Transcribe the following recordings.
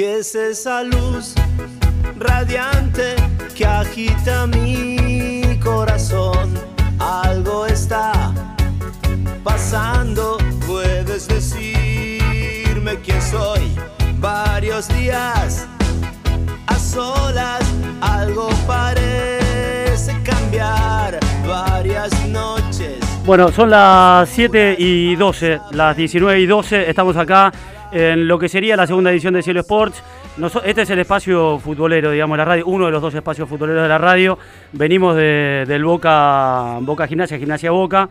¿Qué es esa luz radiante que agita mi corazón? Algo está pasando, puedes decirme quién soy. Varios días a solas, algo parece cambiar. Varias noches. Bueno, son las 7 y 12, las 19 y 12. Estamos acá en lo que sería la segunda edición de Cielo Sports. Este es el espacio futbolero, digamos, la radio, uno de los dos espacios futboleros de la radio. Venimos de- del Boca, Boca Gimnasia, Gimnasia Boca.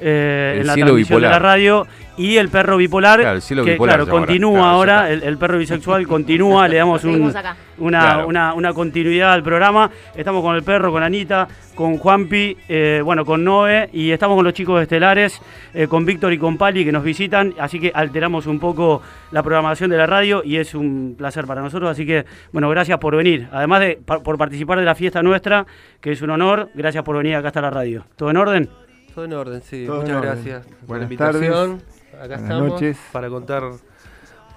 Eh, El en la cielo transmisión de la bipolar. radio y el perro bipolar Claro, el cielo que bipolar claro, continúa Claro, ahora el, el perro bisexual continúa le damos un- una, Claro. una, una continuidad al programa. Estamos con el perro con Anita con Juanpi eh, bueno con Noé y estamos con los chicos estelares eh, con Víctor y con Pali que nos visitan. Así que alteramos un poco la programación de la radio y es un placer para nosotros. Así que bueno gracias por venir. Además de pa- por participar de la fiesta nuestra que es un honor gracias por venir acá hasta la radio. Todo en orden Todo en orden, sí. Todo Muchas orden. gracias por la Buenas invitación. Acá Buenas estamos noches. para contar,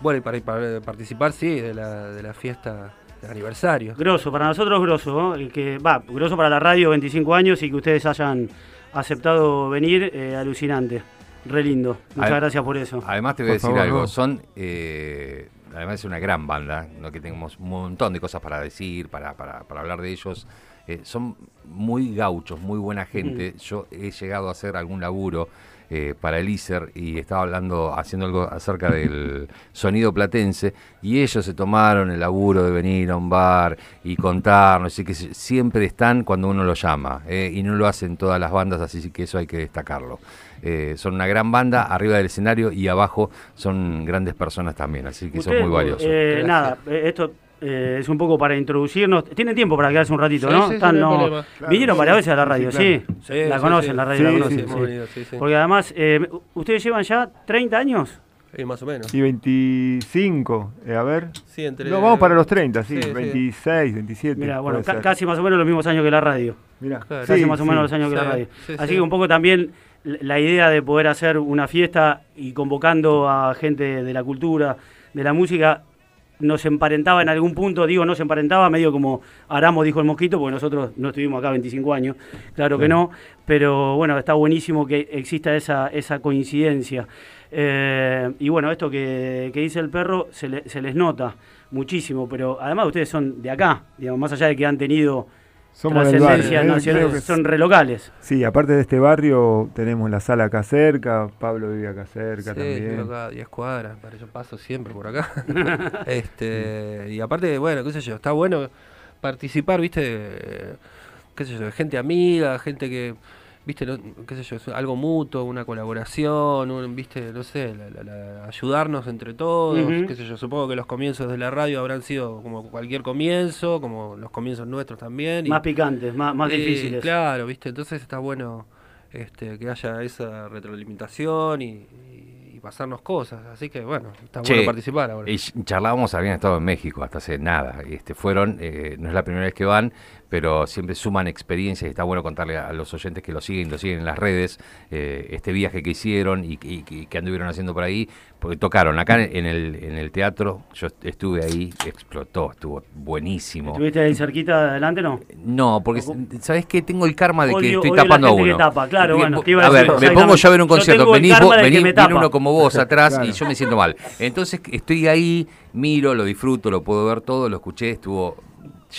bueno, y para, para participar, sí, de la, de la fiesta de aniversario. Grosso, para nosotros grosso, ¿no? El que va, grosso para la radio, 25 años y que ustedes hayan aceptado venir, eh, alucinante. Re lindo. Muchas gracias por eso. Además te voy a decir favor, algo, no. son, eh, además es una gran banda, ¿no? que tenemos un montón de cosas para decir, para, para, para hablar de ellos. Eh, son muy gauchos, muy buena gente. Yo he llegado a hacer algún laburo eh, para el ISER y estaba hablando, haciendo algo acerca del sonido platense y ellos se tomaron el laburo de venir a un bar y contarnos y que siempre están cuando uno los llama eh, y no lo hacen todas las bandas, así que eso hay que destacarlo. Eh, son una gran banda arriba del escenario y abajo son grandes personas también, así que son muy valiosos. eh, nada, esto eh, es un poco para introducirnos. Tienen tiempo para quedarse un ratito, Sí, ¿no? sí, Están. Claro, Vinieron sí. varias veces a la radio, Sí, sí. claro. Sí, la sí, conocen, sí. la radio Sí, la conocen. sí, sí. sí, sí. Porque además, eh, ustedes llevan ya 30 años. Eh, más o menos. Y 25, eh, a ver. Sí, entre... No, vamos para los 30, sí, Sí, sí. 26, 27. Mira, bueno, puede ca- ser. casi más o menos los mismos años que la radio. Mirá, Claro. casi sí, más o menos sí. los años que la radio. sí, Así sí. que un poco también la idea de poder hacer una fiesta y convocando a gente de la cultura, de la música, nos emparentaba en algún punto, digo, nos emparentaba medio como Aramo dijo el mosquito, porque nosotros no estuvimos acá 25 años, claro que no, pero bueno, está buenísimo que exista esa, esa coincidencia. Eh, y bueno, esto que, que dice el perro se, le- se les nota muchísimo, pero además ustedes son de acá, digamos, más allá de que han tenido Somos del barrio. trascendencia eh, nacional, que- son relocales. Sí, aparte de este barrio, tenemos la sala acá cerca, Pablo vive acá cerca Sí, también. creo acá 10 cuadras, para yo paso siempre por acá. este, y aparte, bueno, qué sé yo, está bueno participar, viste, qué sé yo, gente amiga, gente que, viste, no- qué sé yo, es algo mutuo, una colaboración, un, viste, no sé, la- la- la- ayudarnos entre todos, qué sé yo, supongo que los comienzos de la radio habrán sido como cualquier comienzo, como los comienzos nuestros también. y- Más picantes, más, más y, difíciles. Claro, viste, entonces está bueno este, que haya esa retroalimentación y pasarnos cosas. Así que bueno, está Che, bueno participar ahora. Y ch- charlábamos, habían estado en México hasta hace nada. Este, fueron, eh, no es la primera vez que van, pero siempre suman experiencias y está bueno contarle a, los oyentes que lo siguen, lo siguen en las redes, eh, este viaje que hicieron y, y- y que anduvieron haciendo por ahí, porque tocaron acá en el, en el teatro, yo est- estuve ahí, explotó, estuvo buenísimo. ¿Estuviste ahí cerquita adelante no? No, porque ¿sabes qué? Tengo el karma de que Odio- estoy odio la tapando a gente que uno. tapa, claro, bueno, te iba a a ver, decir, me pongo yo a ver un concierto, venís, karma vos- venís- viene uno como vos atrás Claro. y yo me siento mal. Entonces estoy ahí, miro, lo disfruto, lo puedo ver todo, lo escuché, estuvo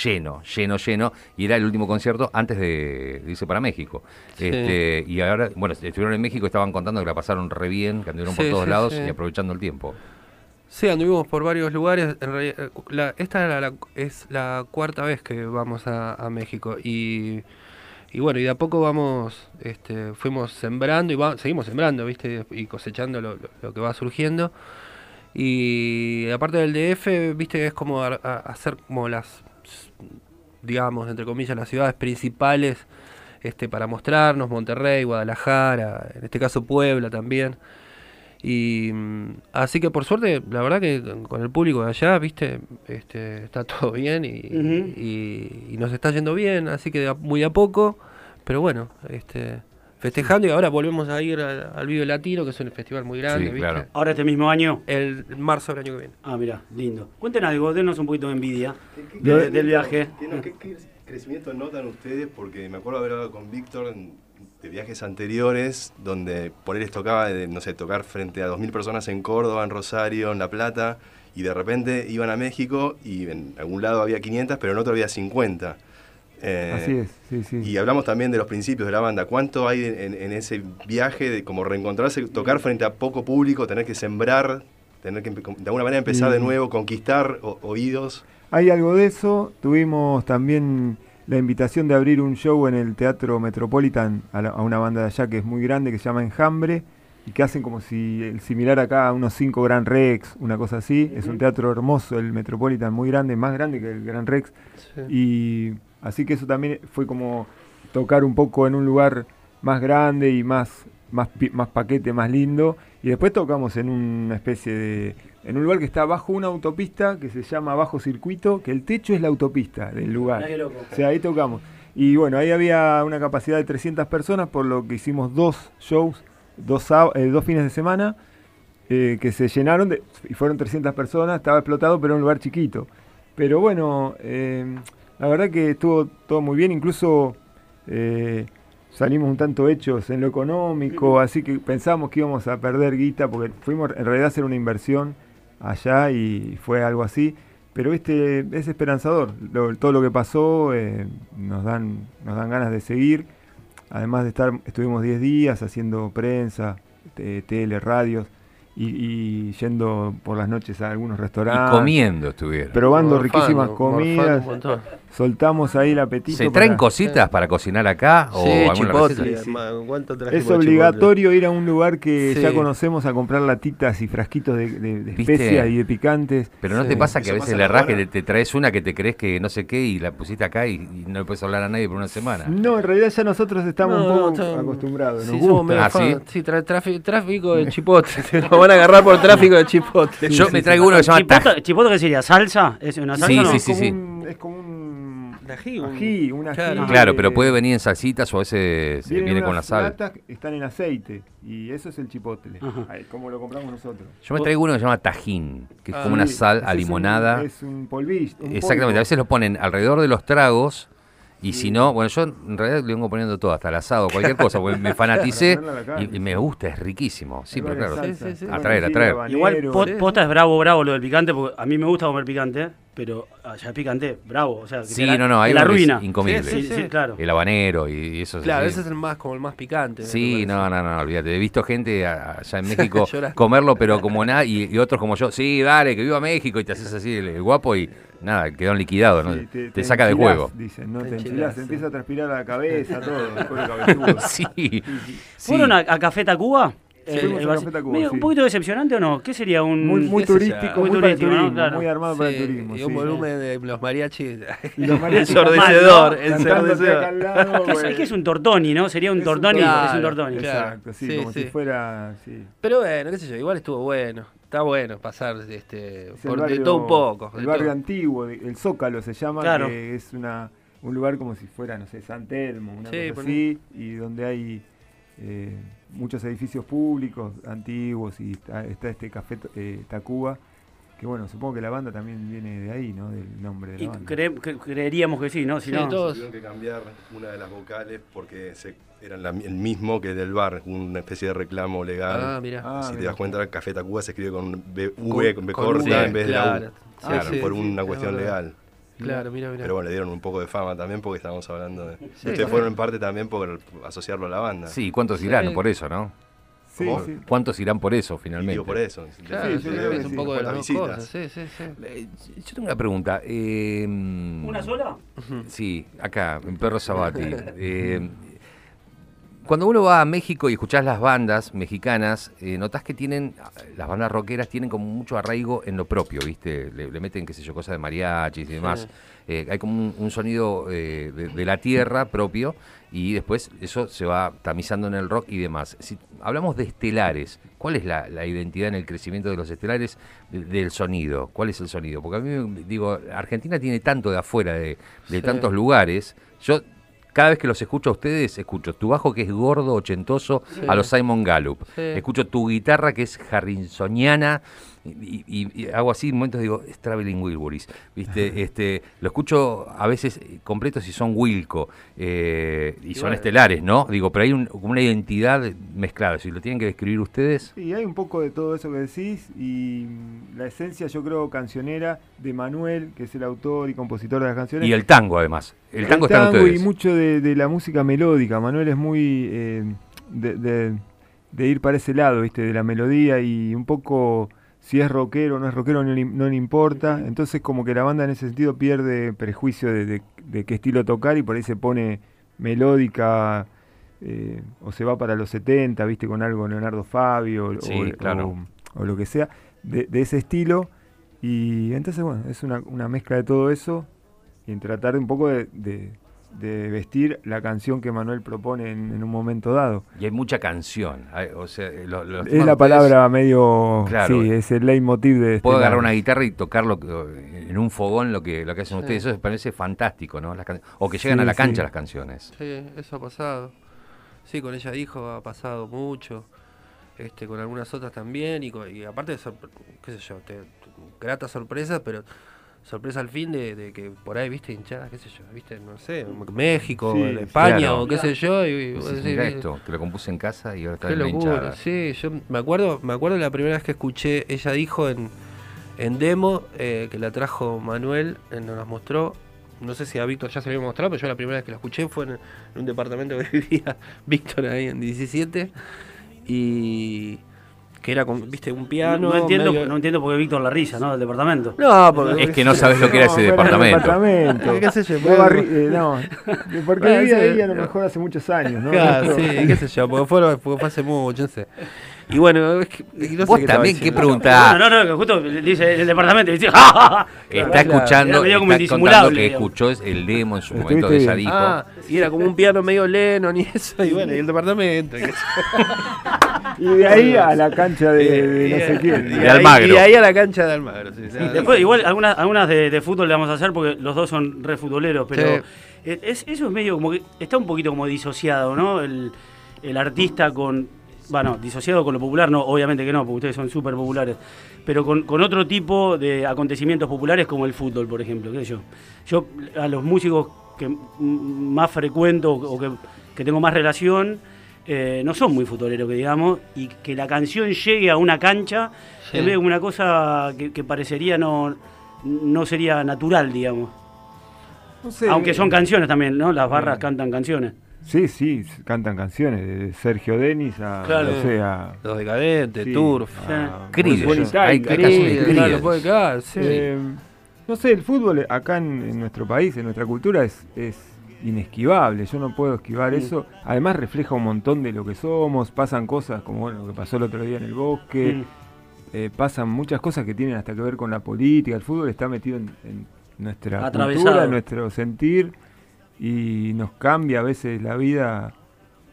lleno, lleno, lleno, y era el último concierto antes de, irse para México. Sí. Este, y ahora, bueno, estuvieron en México, estaban contando que la pasaron re bien, que anduvieron por todos sí, lados sí. y aprovechando el tiempo. Sí, anduvimos por varios lugares. En realidad, eh, la- esta era la- es la cuarta vez que vamos a, a México. Y, y bueno, y de a poco vamos, este, fuimos sembrando y va- seguimos sembrando, ¿viste? Y cosechando lo, que va surgiendo. Y aparte del DF, ¿viste? Es como a- hacer como las, digamos, entre comillas, las ciudades principales este, para mostrarnos, Monterrey, Guadalajara, en este caso Puebla también. Y así que por suerte, la verdad que con- el público de allá, viste, este, está todo bien y, Ujú. y- y nos está yendo bien, así que de a- muy a poco, pero bueno, este, festejando y ahora volvemos a ir al, al Vive Latino, que es un festival muy grande, Sí, ¿viste? claro. Ahora este mismo año. El marzo del año que viene. Ah, mira, lindo. Cuenten algo, denos un poquito de envidia ¿Qué- de- qué- del viaje. qué- no, ¿Qué, qué crecimiento notan ustedes? Porque me acuerdo haber hablado con Víctor en- de viajes anteriores, donde por él les tocaba, de, no sé, tocar frente a 2.000 personas en Córdoba, en Rosario, en La Plata, y de repente iban a México y en algún lado había 500, pero en otro había 50. Eh, Así es, sí, sí. Y hablamos también de los principios de la banda. ¿Cuánto hay en, en ese viaje de como reencontrarse, tocar frente a poco público, tener que sembrar, tener que de alguna manera empezar de nuevo, conquistar o- oídos? Hay algo de eso. Tuvimos también la invitación de abrir un show en el Teatro Metropolitan a, la- a una banda de allá que es muy grande, que se llama Enjambre, y que hacen como si el similar acá a unos cinco Gran Rex, una cosa así. Es un teatro hermoso, el Metropolitan, muy grande, más grande que el Gran Rex. Y así que eso también fue como tocar un poco en un lugar más grande y más, más, más paquete, más lindo. Y después tocamos en una especie de... En un lugar que está bajo una autopista que se llama Bajo Circuito, que el techo es la autopista del lugar. Loco. O sea, ahí tocamos. Y bueno, ahí había una capacidad de 300 personas, por lo que hicimos dos shows, dos, eh, dos fines de semana, eh, que se llenaron de- y fueron 300 personas, estaba explotado, pero era un lugar chiquito. Pero bueno, eh, la verdad que estuvo todo muy bien, incluso eh, salimos un tanto hechos en lo económico, así que pensamos que íbamos a perder guita, porque fuimos en realidad a hacer una inversión allá y fue algo así. Pero este es esperanzador. Lo- todo lo que pasó eh, nos dan nos dan ganas de seguir. Además de estar, estuvimos 10 días haciendo prensa, te- tele, radios y, y yendo por las noches a algunos Y restaurantes. comiendo estuvieron. Probando Morfando, riquísimas comidas. Soltamos ahí el apetito. ¿Se traen para- cositas para cocinar acá? ¿O Sí, alguna chipotle. Sí. ¿cuánto Es chipotle? obligatorio ir a un lugar que Sí. ya conocemos a comprar latitas y frasquitos de, de- especias y de picantes. Pero no Sí. te pasa que a veces le que te, te traes una que te crees que no sé qué y la pusiste acá y, y no le puedes hablar a nadie por una semana. No, en realidad ya nosotros estamos No, un poco no, acostumbrados. Nos Sí, gusta. Ah, ¿sí? Sí, tráfico de chipotle. Van a agarrar por tráfico de chipotle. Yo me traigo uno que se llama ¿Chipoto, taj. chipoto qué sería? ¿Salsa? ¿Es una salsa Sí, no? sí, es sí, como sí. un- es como un Ají, un- ají, un ají. Claro. Claro, pero eh, puede venir en salsitas o a veces eh, viene con la sal. están en aceite y eso es el chipotle. Ahí, como lo compramos nosotros. Yo me traigo uno que se llama tajín, que es Ah, como una Sí, sal a es un- limonada. Es un polvillo. un Exactamente, polvo. a veces lo ponen alrededor de los tragos y si no, bueno, yo en realidad le vengo poniendo todo, hasta el asado, cualquier cosa, porque me fanaticé a y, y me gusta, es riquísimo. Sí, pero claro. Sí, sí, sí. Atraer, Bueno, atraer. habanero. Igual posta es bravo, bravo lo del picante, porque a mí me gusta comer picante, pero allá es picante, bravo. O sea, que Sí, la, no, no, hay la ruina. incomible. Sí, sí, sí, claro. El habanero y eso es Claro, así. ese es el más, como el más picante. Sí, parece. no, no, no, olvídate. He visto gente a- allá en México comerlo, pero como nada, y, y otros como yo, sí, dale, que viva México, y te haces así el, el guapo y nada, quedaron liquidados, ¿no? Sí, te, saca de enchilás, juego. Dicen, no Te te enchilás, enchilás, sí. empieza a transpirar la cabeza, todo, el. Sí, sí. ¿Fueron a, a Café Tacuba? Sí, a bar- Café Tacuba, medio- sí. ¿Un poquito decepcionante o no? ¿Qué sería un...? Muy, muy turístico, Muy turístico, ¿no? turismo, Claro. muy armado para el Sí, turismo. y sí. un volumen de los mariachis. Los mariachis ensordecedor, ensordecedor. ¿Qué es, güey. qué es un tortoni, no? Sería un Es un tortoni, es un tortoni. Exacto, sí, Sí, como sí. si fuera, sí. Pero bueno, qué sé yo, igual estuvo bueno. Está bueno pasar este, Es por de barrio- todo un poco. El barrio todo. antiguo, el Zócalo se llama, Claro. que es una, un lugar como si fuera, no sé, San Telmo, una Sí, cosa así, y donde hay eh, muchos edificios públicos antiguos y está, está este café eh, Tacuba, que bueno, supongo que la banda también viene de ahí, ¿no? Del nombre de la Y banda. cre- cre- creeríamos que sí, ¿no? Si Sí, no, todo. Tuvieron que cambiar una de las vocales porque se, eran la- el mismo que del bar, una especie de reclamo legal. Ah, mira. Ah, si te das cuenta, Café Tacuba se escribe con B, Con- V, con B con corta V, en vez de claro. la U. Sí, Claro, sí, por sí, una es cuestión legal. Claro, mira, mira. Pero bueno, le dieron un poco de fama también porque estábamos hablando de... Sí, Ustedes fueron en parte también por asociarlo a la banda. Sí, ¿cuántos Sí. irán por eso, no? Sí, ¿Cómo? sí. ¿Cuántos irán por eso finalmente? digo por eso. Claro, Sí, sí, yo creo creo que que es un sí. poco de Después las las dos visitas. cosas. Sí, sí, sí. Yo tengo una pregunta. eh, ¿Una sola? Sí, acá, en Perro Sabati. Eh, cuando uno va a México y escuchás las bandas mexicanas, eh, notás que tienen, las bandas rockeras tienen como mucho arraigo en lo propio, ¿viste? Le, le meten, qué sé yo, cosas de mariachis y demás. Eh, hay como un, un sonido eh, de, de la tierra propio y después eso se va tamizando en el rock y demás. Si hablamos de estelares, ¿cuál es la, la identidad en el crecimiento de los estelares de- del sonido? ¿Cuál es el sonido? Porque a mí, digo, Argentina tiene tanto de afuera, de, de Sí. tantos lugares. Yo cada vez que los escucho a ustedes, escucho tu bajo que es gordo, ochentoso, Sí. a los Simon Gallup. Sí. Escucho tu guitarra que es harrinsoniana. Y, y- y hago así, en momentos digo, es Traveling Wilburys, ¿viste? este, lo escucho a veces completos y son Wilco, eh, y, son bueno. estelares, ¿no? Digo, pero hay un- como una identidad mezclada, si lo tienen que describir ustedes. Sí, hay un poco de todo eso que decís y mm, la esencia yo creo cancionera de Manuel, que es el autor y compositor de las canciones. Y el tango, además. El tango está en ustedes. y mucho de, de la música melódica. Manuel es muy eh, de, de- de ir para ese lado, ¿viste? De la melodía y un poco si es rockero o no es rockero no le, no le importa. Entonces como que la banda en ese sentido pierde prejuicio de, de- de qué estilo tocar y por ahí se pone melódica eh, o se va para los 70, ¿viste? Con algo Leonardo Fabio o- Sí, o, claro. o- o lo que sea, de, de ese estilo. Y entonces, bueno, es una, una mezcla de todo eso y en tratar un poco de, de- vestir la canción que Manuel propone en, en un momento dado. Y hay mucha canción. hay- o sea, lo- los Es la palabra medio... Claro. Sí, es el leitmotiv de... este Puedo agarrar lado. una guitarra y tocarlo eh, en un fogón lo que, lo que hacen Sí. ustedes. Eso me parece fantástico, ¿no? Las can- o que llegan Sí, a la cancha sí. las canciones. Sí, eso ha pasado. Sí, con ella dijo ha pasado mucho. Este, con algunas otras también. Y, aparte, de qué sé yo, te, grata sorpresa, pero sorpresa al fin de, de que por ahí, viste, hinchadas, qué sé yo, viste, no sé, México, Sí, España claro. o qué sé yo. Y, vos Decís, decís, "Mirá "Mira, esto, que lo compuse en casa y ahora está Qué en la locura, hinchada. sí, yo me acuerdo, me acuerdo la primera vez que escuché, ella dijo en, en demo, eh, que la trajo Manuel, eh, nos las mostró, no sé si a Víctor ya se lo había mostrado, pero yo la primera vez que la escuché fue en, en un departamento que vivía Víctor ahí en 17, y que era con, viste, un No, piano. no entiendo, medio- no entiendo por qué Víctor la risa, ¿no? Del departamento. No, porque Es que no sabes lo que era ese departamento. departamento. ¿Qué sé yo? No, eh, no, porque Bueno, vivía ahí a lo mejor hace muchos años, ¿no? Claro, sí, qué sé yo, porque fue, porque fue hace mucho, no sé. Y bueno, es que, que no sé Vos qué también, ¿qué preguntás? No, no, no, que justo dice el departamento dice, ¡ja, ja, ja! Está Claro, escuchando, era medio como está contando que digamos. escuchó el demo en su momento de ella dijo. Ah, y era como un piano medio Lennon y eso, y bueno, y el departamento. y de ahí a la cancha de, de no sé quién. De Almagro. Y de ahí a la cancha de Almagro. sí, sí. Después, igual, algunas, algunas de, de fútbol le vamos a hacer porque los dos son re futboleros, pero Sí. es, eso es medio como que está un poquito como disociado, ¿no? El, el artista con, bueno, disociado con lo popular, no, obviamente que no, porque ustedes son súper populares, pero con, con otro tipo de acontecimientos populares como el fútbol, por ejemplo, qué sé yo. Yo a los músicos que más frecuento o que, que tengo más relación, eh, no son muy futboleros, que digamos, y que la canción llegue a una cancha Sí. una cosa que, que parecería no, no sería natural, digamos. No sé, Aunque son canciones también, ¿no? Las barras cantan canciones. Sí, sí, cantan canciones, de Sergio Denis a, Claro. no sé, a... Los decadentes, sí, Turf. a- Tyler. Hay-. Eh, no sé, el fútbol acá en, en nuestro país, en nuestra cultura, es, es inesquivable. Yo no puedo esquivar eso. Además refleja un montón de lo que somos. Pasan cosas como bueno, lo que pasó el otro día en el bosque. Eh, pasan muchas cosas que tienen hasta que ver con la política. El fútbol está metido en, en nuestra cultura, en nuestro sentir. Y nos cambia a veces la vida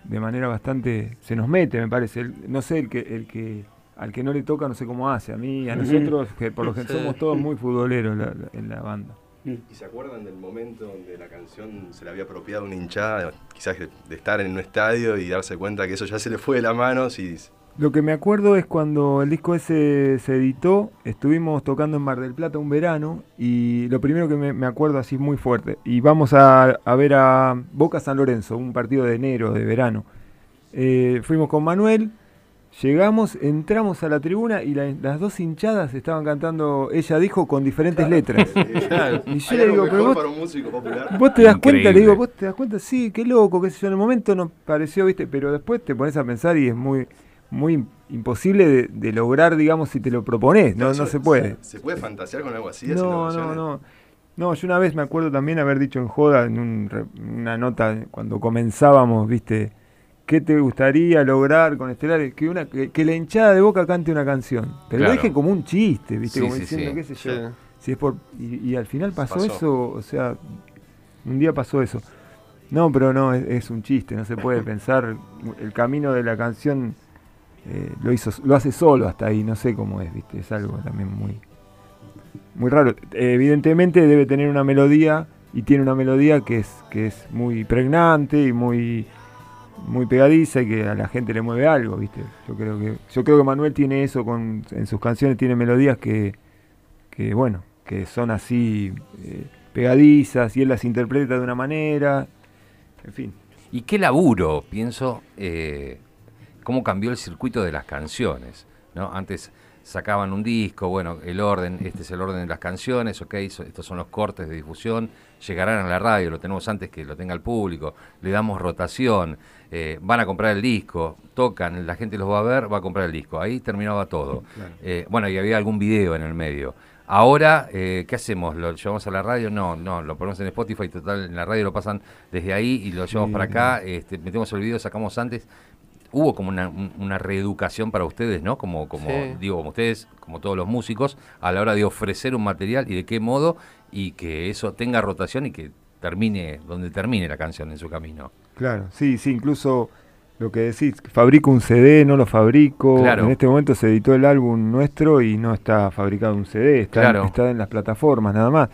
de manera bastante... Se nos mete, me parece. El- no sé, el que... El que al que no le toca no sé cómo hace, a mí, a nosotros, que por lo que somos todos muy futboleros la- la- en la banda. Mm. ¿Y se acuerdan del momento donde la canción se le había apropiado una hinchada, quizás de, de estar en un estadio y darse cuenta que eso ya se le fue de la mano? Si, Lo que me acuerdo es cuando el disco ese se editó, estuvimos tocando en Mar del Plata un verano y lo primero que me, me acuerdo así muy fuerte, y vamos a, a ver a Boca San Lorenzo, un partido de enero, de verano. Eh, fuimos con Manuel, llegamos, entramos a la tribuna y la- las dos hinchadas estaban cantando, ella dijo, con diferentes letras. Y yo ¿Hay le digo, pero vos, para un músico popular? vos te das cuenta, le digo, vos te das cuenta, sí, qué loco, qué sé yo, en el momento nos pareció, viste, pero después te pones a pensar y es muy, muy imposible de, de lograr, digamos, si te lo propones, no, no se puede. ¿Se puede fantasear con algo así? No, no, no. No, yo una vez me acuerdo también haber dicho en joda, en un re- una nota, cuando comenzábamos, viste, ¿qué te gustaría lograr con Estelares? Que, una, que, que la hinchada de boca cante una canción. Pero Claro. lo dije como un chiste, viste, Sí, como sí, diciendo, sí. qué sé yo. Sí. Si es por, y, y al final pasó, Pasó. eso, o sea, un día pasó eso. No, pero no, es, es un chiste, no se puede pensar. El camino de la canción eh, lo hizo, lo hace solo hasta ahí, no sé cómo es, viste, es algo también muy, muy raro. Eh, evidentemente debe tener una melodía y tiene una melodía que es, que es muy pregnante y muy, muy pegadiza y que a la gente le mueve algo, ¿viste? Yo creo que, yo creo que Manuel tiene eso con, en sus canciones, tiene melodías que, que bueno, que son así eh, pegadizas y él las interpreta de una manera, en fin. Y qué laburo, pienso, eh, cómo cambió el circuito de las canciones, ¿no? Antes sacaban un disco, bueno, el orden, este es el orden de las canciones, ok, estos son los cortes de difusión, llegarán a la radio, lo tenemos antes que lo tenga el público, le damos rotación, eh, van a comprar el disco, tocan, la gente los va a ver, va a comprar el disco, ahí terminaba todo. Eh, bueno, y había algún video en el medio. Ahora, eh, ¿qué hacemos? ¿Lo llevamos a la radio? No, no, lo ponemos en Spotify, total, en la radio lo pasan desde ahí y lo llevamos Sí, para acá, este, metemos el video, sacamos antes. Hubo como una, un- una reeducación para ustedes, ¿no? Como, como Sí. digo, como ustedes, como todos los músicos, a la hora de ofrecer un material y de qué modo, y que eso tenga rotación y que termine donde termine la canción en su camino. Claro, sí, sí, incluso lo que decís, fabrico un CD, no lo fabrico. Claro. En este momento se editó el álbum nuestro y no está fabricado un CD, está, Claro. en, está en las plataformas nada más.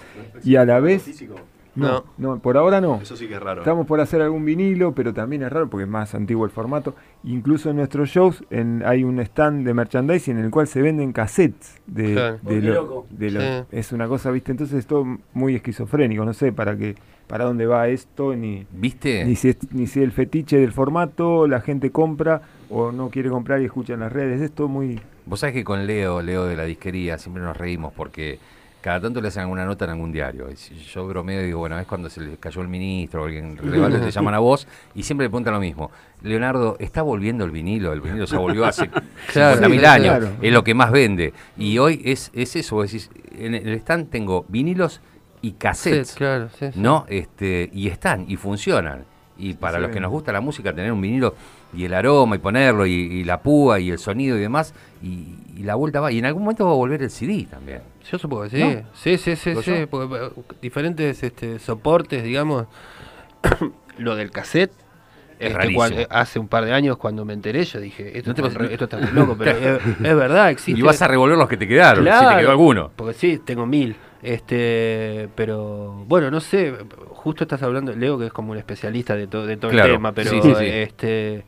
Y a la vez, Físico. no, no, por ahora no. Eso sí que es raro. Estamos por hacer algún vinilo, pero también es raro porque es más antiguo el formato. Incluso en nuestros shows en- hay un stand de merchandising en el cual se venden cassettes de, qué lo- loco. de lo- Sí. es una cosa, viste, entonces es todo muy esquizofrénico, no sé para qué, para dónde va esto ni ¿Viste? ni si, es, ni si el fetiche del formato, la gente compra o no quiere comprar y escucha en las redes. Es todo muy. Vos sabés que con Leo, Leo de la disquería, siempre nos reímos porque cada tanto le hacen alguna nota en algún diario. Yo bromeo y digo, bueno, es cuando se le cayó el ministro o alguien relevante, te llaman a vos y siempre le preguntan lo mismo. Leonardo, ¿está volviendo el vinilo? El vinilo ya volvió hace Claro, 50.000 sí, años. claro. Es lo que más vende. Y hoy es, es eso, vos decís, en el stand tengo vinilos y Sí, cassettes. claro, sí, sí. ¿no? Este, y están, y funcionan. Y para Sí. los que nos gusta la música, tener un vinilo y el aroma y ponerlo, y, y la púa y el sonido y demás, y, y la vuelta va. Y en algún momento va a volver el CD también. Yo supongo que sí. ¿No? Sí, sí, sí, sí. porque, eh, diferentes este, soportes, digamos. lo del cassette. Es este, hace un par de años cuando me enteré yo dije, esto, No te está, re- esto está muy loco, pero es, es verdad, existe. Y vas a revolver los que te quedaron, si te quedó alguno. Porque sí, tengo mil. Este, pero bueno, no sé, justo estás hablando, Leo que es como un especialista de, todo de todo Claro, el tema, pero sí, sí, sí. este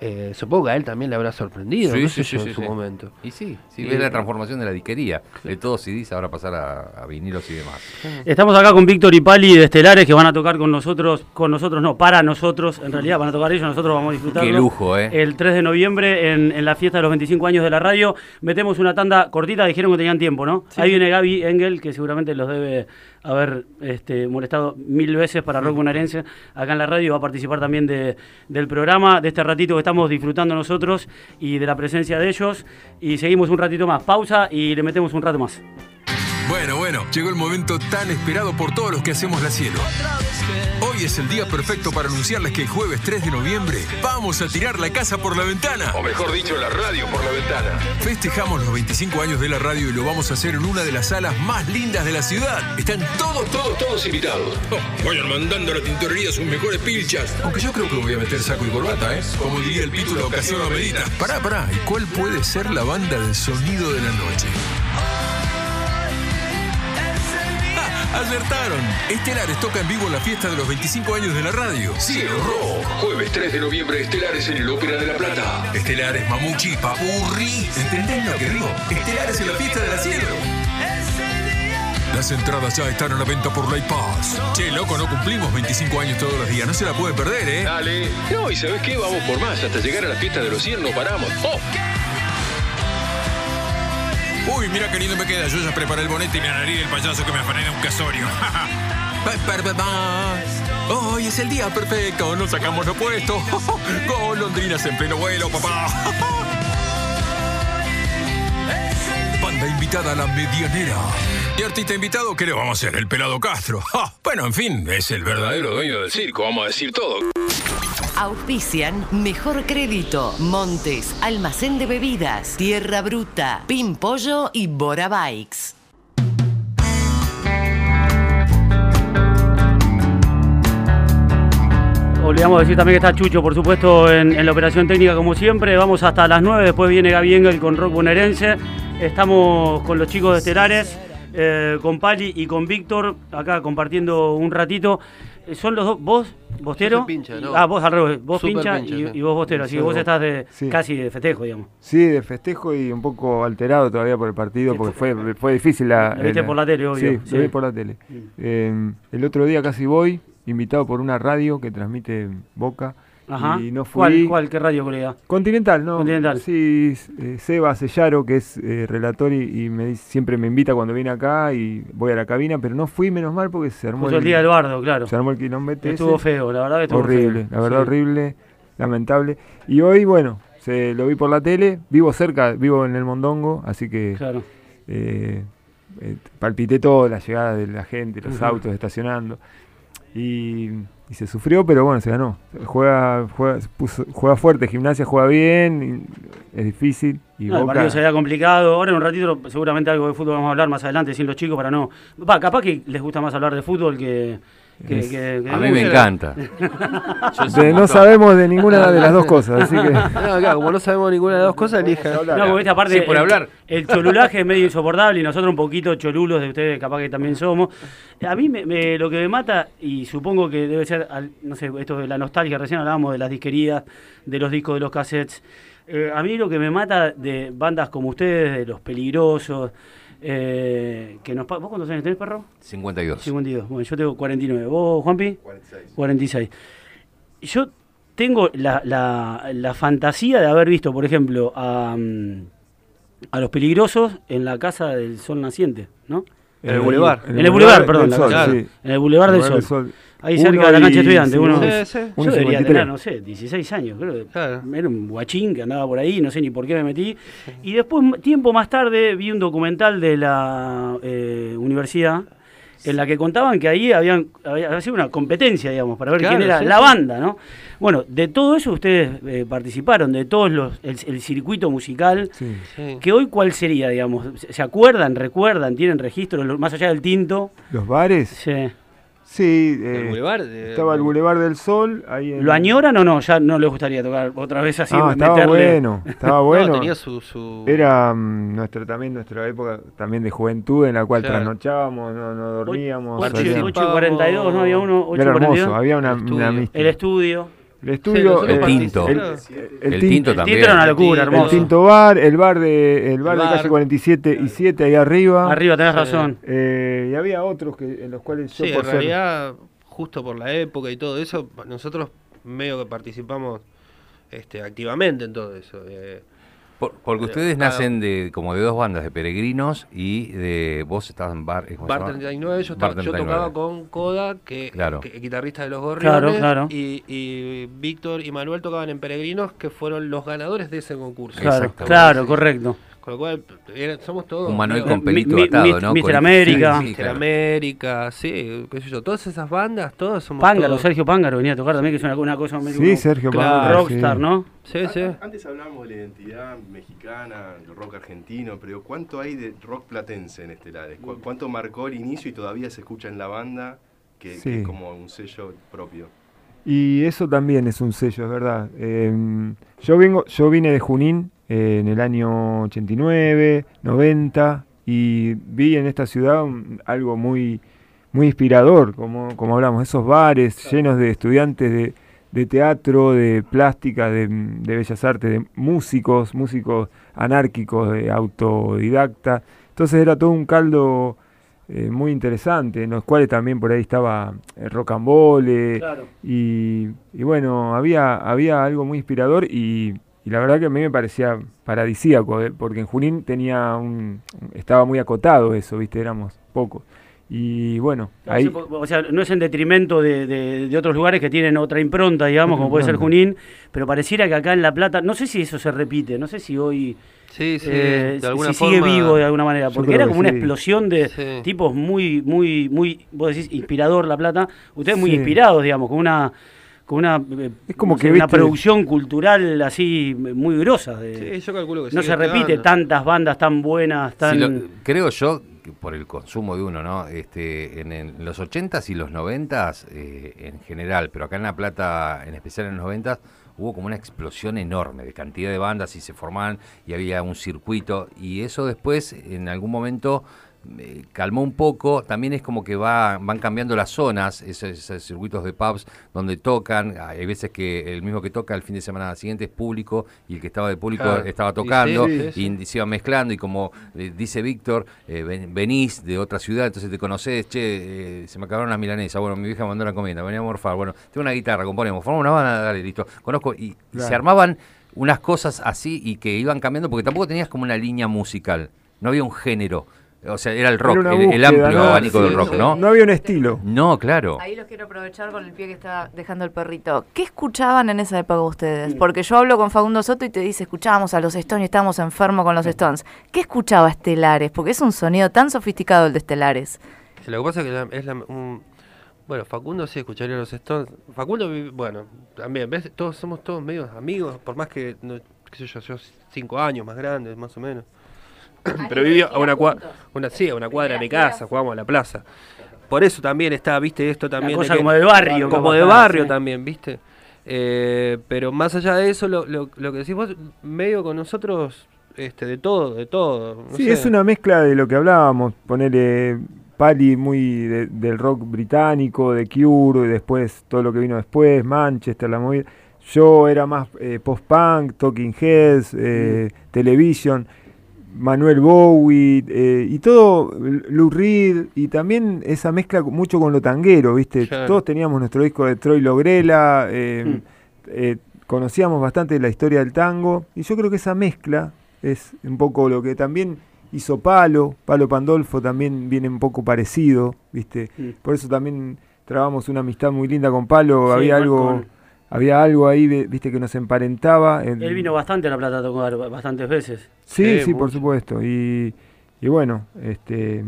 eh, supongo que a él también le habrá sorprendido, Sí, no sí, sí, en su sí. momento. Y sí, sí, Y- ves la transformación de la disquería. De todos CDs ahora pasar a, a vinilos y demás. Estamos acá con Víctor y Pali de Estelares que van a tocar con nosotros, con nosotros no, para nosotros, en realidad van a tocar ellos, nosotros vamos a disfrutar. Qué lujo, ¿eh? El 3 de noviembre en, en la fiesta de los 25 años de la radio. Metemos una tanda cortita, dijeron que tenían tiempo, ¿no? Ahí viene Gaby Engel, que seguramente los debe haber este, molestado mil veces para Rock Bonaerense acá en la radio. Va a participar también de, del programa, de este ratito que estamos disfrutando nosotros y de la presencia de ellos. Y seguimos un ratito más. Pausa y le metemos un rato más. Bueno, bueno, llegó el momento tan esperado por todos los que hacemos la cielo. Hoy es el día perfecto para anunciarles que el jueves 3 de noviembre vamos a tirar la casa por la ventana. O mejor dicho, la radio por la ventana. Festejamos los 25 años de la radio y lo vamos a hacer en una de las salas más lindas de la ciudad. Están todos, todos, todos invitados. Oh, vayan mandando a la tintorería sus mejores pilchas. Aunque yo creo que voy a meter saco y corbata, ¿eh? Como diría el la ocasión lo medita. Pará, pará. ¿Y cuál puede ser la banda de sonido de la noche? Acertaron. Estelares toca en vivo en la fiesta de los 25 años de la radio. Cielo Rock. Jueves 3 de noviembre, Estelares en el Ópera de la Plata. Estelares, Mamuchi, Papurri. ¿Entendés lo que digo? Estelares en la fiesta de la Cielo. Las entradas ya están a la venta por Light Pass. Che, loco, no cumplimos 25 años todos los días. No se la puede perder, ¿eh? Dale. No, y ¿sabes qué? Vamos por más. Hasta llegar a la fiesta de los 100 no paramos. ¡Oh! Uy, mira qué lindo me queda. Yo ya preparé el bonete y la nariz del payaso que me afané de un casorio. Hoy es el día perfecto. Nos sacamos los puestos. Golondrinas en pleno vuelo, papá. Banda invitada a la medianera. Y artista invitado, ¿qué le vamos a hacer? El pelado Castro. Ja, Bueno, en fin, es el verdadero dueño del circo. Vamos a decir todo. Auspician Mejor Crédito, Montes, Almacén de Bebidas, Tierra Bruta, Pimpollo y Bora Bikes. Olvidamos decir también que está Chucho, por supuesto, en, la operación técnica como siempre. Vamos hasta las 9, después viene Gaby Engel con Rock Bonaerense. Estamos con los chicos de Estelares. eh, con Pali y con Víctor, acá compartiendo un ratito. Eh, Son los dos, vos, Bostero. Pincha, ¿no? Ah, vos al revés, vos pincha, pincha, y, sí. y vos Bostero. Así que vos estás de, sí. casi de festejo, digamos. Sí, de festejo y un poco alterado todavía por el partido, porque fue, fue difícil la... Lo viste el- por la tele, obvio, Sí, sí. lo vi por la tele. Eh, el otro día casi voy, invitado por una radio que transmite Boca, Ajá. y no fui... ¿Cuál, ¿Cuál? ¿Qué radio, colega? Continental, ¿no? Continental. Sí, eh, Seba Sellaro, que es eh, relator y, y me dice- siempre me invita cuando viene acá y voy a la cabina, pero no fui menos mal porque se armó Justo el día del bardo, claro. se armó el quilombete Estuvo ese. feo, la verdad que estuvo horrible, feo. la verdad Sí. horrible, lamentable. Y hoy, bueno, se lo vi por la tele, vivo cerca, vivo en el Mondongo, así que Claro. eh, eh, palpité todo, la llegada de la gente, los autos estacionando. Y, y se sufrió, pero bueno, se ganó. Juega, juega, puso- juega fuerte, gimnasia juega bien, es difícil. Y No, el Boca- partido sería complicado. Ahora en un ratito seguramente algo de fútbol vamos a hablar más adelante sin los chicos para no... Va, capaz que les gusta más hablar de fútbol que... que- Es- que- que A mí me encanta. de- no sabemos de ninguna de las dos cosas, así que... No, claro, como no sabemos ninguna de las dos cosas, elija. No, porque viste, aparte Sí, por el, hablar. el cholulaje es medio insoportable y nosotros un poquito cholulos de ustedes capaz que también somos. A mí me- me- lo que me mata, y supongo que debe ser, al- no sé, esto de la nostalgia, recién hablábamos de las disquerías, de los discos, de los cassettes. Eh, a mí lo que me mata de bandas como ustedes, de Los Peligrosos, eh, que nos... ¿Vos cuántos años tenés, perro? 52. 52. Bueno, yo tengo 49. ¿Vos, Juanpi? 46. 46. Yo tengo la, la- la fantasía de haber visto, por ejemplo, a, mm, a los peligrosos en la Casa del Sol Naciente, ¿no? En el Boulevard. En el Boulevard, perdón. En el Boulevard del Boulevard Sol. Ahí Uno cerca de la cancha estudiante. Uno, Sí, sí. yo Uno debería 53. tener, no sé, 16 años, creo. Claro. Era un guachín que andaba por ahí, no sé ni por qué me metí. Y después, m- tiempo más tarde, vi un documental de la eh, universidad en la que contaban que ahí habían, había, sido una competencia, digamos, para ver Claro, quién era sí, la sí. banda, ¿no? Bueno, de todo eso ustedes eh, participaron, de todos los, el, el circuito musical. Sí. Sí. Que hoy, ¿cuál sería, digamos? ¿Se acuerdan, recuerdan, tienen registro, más allá del tinto? Los bares, Sí. Sí. El eh, Boulevard, eh, estaba el Boulevard del Sol. Ahí en- ¿Lo añoran o no? Ya no les gustaría tocar otra vez así, Ah, estaba meterle- bueno, estaba No, bueno. tenía su, su... Era mm, nuestra, también nuestra época también de juventud en la cual Claro. trasnochábamos, no, no dormíamos. Ocho- salíamos. 8 y 42, ¿no? Había uno, 8 y Era hermoso, 42. había una, El. El estudio. El estudio, nosotros eh, El tinto. el, el El tin- tinto El también. tinto era una locura, El el hermoso. tinto bar, el bar de el bar El de bar. calle 47 y 7 ahí arriba. Arriba tenés Sí. razón. Eh, y había otros que en los cuales yo Sí, por en ser realidad, justo por la época y todo eso, nosotros medio que participamos este, activamente en todo eso. eh, Por- porque Eh, ustedes cada- nacen de como de dos bandas, de peregrinos y de vos estabas en bar. ¿cómo se Bar llama? 39, yo, Bar estaba- yo 39. tocaba con Coda, que, Claro. que- guitarrista de los Gorriones, Claro, claro. y, y Víctor y Manuel tocaban en Peregrinos, que fueron los ganadores de ese concurso. Claro, claro, correcto. Con lo cual, era- somos todos... Un Manuel con pelito Mi- atado, mi- ¿no? Mister Con- América. Sí, sí, Mister claro. América, sí, qué sé yo, todas esas bandas, todos somos Pángaro, todos- Sergio Pángaro venía a tocar también, que es una, una cosa medio Sí, como Sergio Claro, Pángaro, rockstar, sí. ¿no? Sí, sí. An- Antes hablábamos de la identidad mexicana, el rock argentino, pero ¿cuánto hay de rock platense en Estelares? ¿Cu- ¿Cuánto marcó el inicio y todavía se escucha en la banda que, que Sí. es como un sello propio? Y eso también es un sello, es verdad. Eh, yo vengo, yo vine de Junín eh, en el año 89, 90 y vi en esta ciudad un- algo muy muy inspirador, como, como hablamos, esos bares llenos de estudiantes de, de teatro, de plástica, de, de bellas artes, de músicos, músicos anárquicos, de autodidacta. Entonces era todo un caldo eh, muy interesante, en los cuales también por ahí estaba el rock and roll, eh, Claro. y, y bueno, había, había algo muy inspirador y, y la verdad que a mí me parecía paradisíaco, eh, porque en Junín tenía un, estaba muy acotado eso, viste, éramos pocos. Y bueno, ahí... O sea, no es en detrimento de, de- de otros lugares que tienen otra impronta, digamos, como puede ser. Junín, pero pareciera que acá en La Plata, no sé si eso se repite, no sé si hoy Sí, sí, eh, de alguna si sigue forma. vivo de alguna manera, porque era como una sí. explosión de Sí. tipos muy, muy, muy, vos decís, inspirador La Plata, ustedes muy inspirados, digamos, con una con una, Es como no que, sé, una viste- producción cultural así muy grosa. de- Sí, yo calculo que no sigue se repite tantas bandas tan buenas, tan... Lo- creo yo, que por el consumo de uno, ¿no? Este, en, el- los 80s y los 90s eh, en general, pero acá en La Plata, en especial en los 90s, hubo como una explosión enorme de cantidad de bandas y se formaban y había un circuito. Y eso después en algún momento eh, calmó un poco, también es como que va, van cambiando las zonas, esos, esos circuitos de pubs donde tocan, hay veces que el mismo que toca el fin de semana siguiente es público y el que estaba de público Claro. estaba tocando sí, sí, y se iba mezclando. Y como eh, dice Víctor, eh, ven- venís de otra ciudad, entonces te conocés, che, eh, se me acabaron las milanesas, bueno, mi vieja mandó la comida, venía a morfar, bueno, tengo una guitarra, componemos, formamos una banda, dale, listo, conozco, y, y se armaban unas cosas así y que iban cambiando porque tampoco tenías como una línea musical, no había un género, o sea, era el rock, Era el, amplio ¿no? abanico del rock, sí. ¿no? No había un estilo. No, claro. Ahí los quiero aprovechar con el pie que está dejando el perrito. ¿Qué escuchaban en esa época ustedes? Porque yo hablo con Facundo Soto y te dice, escuchábamos a los Stones y estábamos enfermos con los Stones. ¿Qué escuchaba Estelares? Porque es un sonido tan sofisticado el de Estelares. Sí, Lo que pasa es que la- es la, un- bueno, Facundo sí escucharía los Stones. Facundo, bueno, también, ¿ves? Todos somos todos medios amigos, por más que, no, qué sé yo, yo cinco años más grandes, más o menos. Pero vivía a una cuadra, una, sí, a una cuadra de mi casa, jugábamos a la plaza. Por eso también está, viste, esto también. cosa como de barrio, Como de barrio sí. también, viste. Eh, pero más allá de eso, lo, lo, lo que decís vos, medio con nosotros, este, de todo, de todo. no Sí, sé. es una mezcla de lo que hablábamos, ponerle Pali muy de- del rock británico, de Cure, y después todo lo que vino después, Manchester, la movida. Yo era más eh, post-punk, Talking Heads, eh, Television, Manuel Bowie, eh, y todo, Lou Reed, y también esa mezcla mucho con lo tanguero, ¿viste? Claro. Todos teníamos nuestro disco de Troy Logrela, eh, eh, conocíamos bastante la historia del tango, y yo creo que esa mezcla es un poco lo que también hizo Palo, Palo Pandolfo también viene un poco parecido, ¿viste? Mm. Por eso también trabamos una amistad muy linda con Palo, Sí, había algo con- había algo ahí, ¿viste? que nos emparentaba. en- Él vino bastante a La Plata a tocar bastantes veces. Sí, Sí, por supuesto. Y, y bueno, este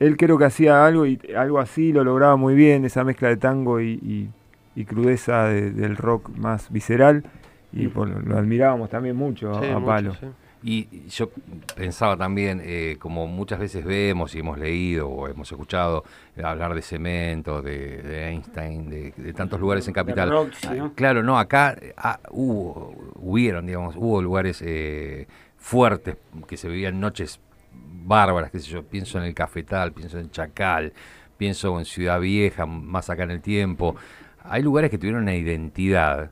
él creo que hacía algo y algo así lo lograba muy bien, esa mezcla de tango y, y- y crudeza de- del rock más visceral. Y por- lo admirábamos también mucho a, Sí, a mucho, Palo. sí. Y yo pensaba también, eh, como muchas veces vemos y hemos leído o hemos escuchado eh, hablar de Cemento, de, de Einstein, de, de tantos lugares en Capital. Roxy, Ah, ¿no? Claro, no, acá ah, hubo, hubieron, digamos, hubo lugares eh, fuertes que se vivían noches bárbaras, qué sé yo, pienso en el Cafetal, pienso en Chacal, pienso en Ciudad Vieja, más acá en el tiempo. Hay lugares que tuvieron una identidad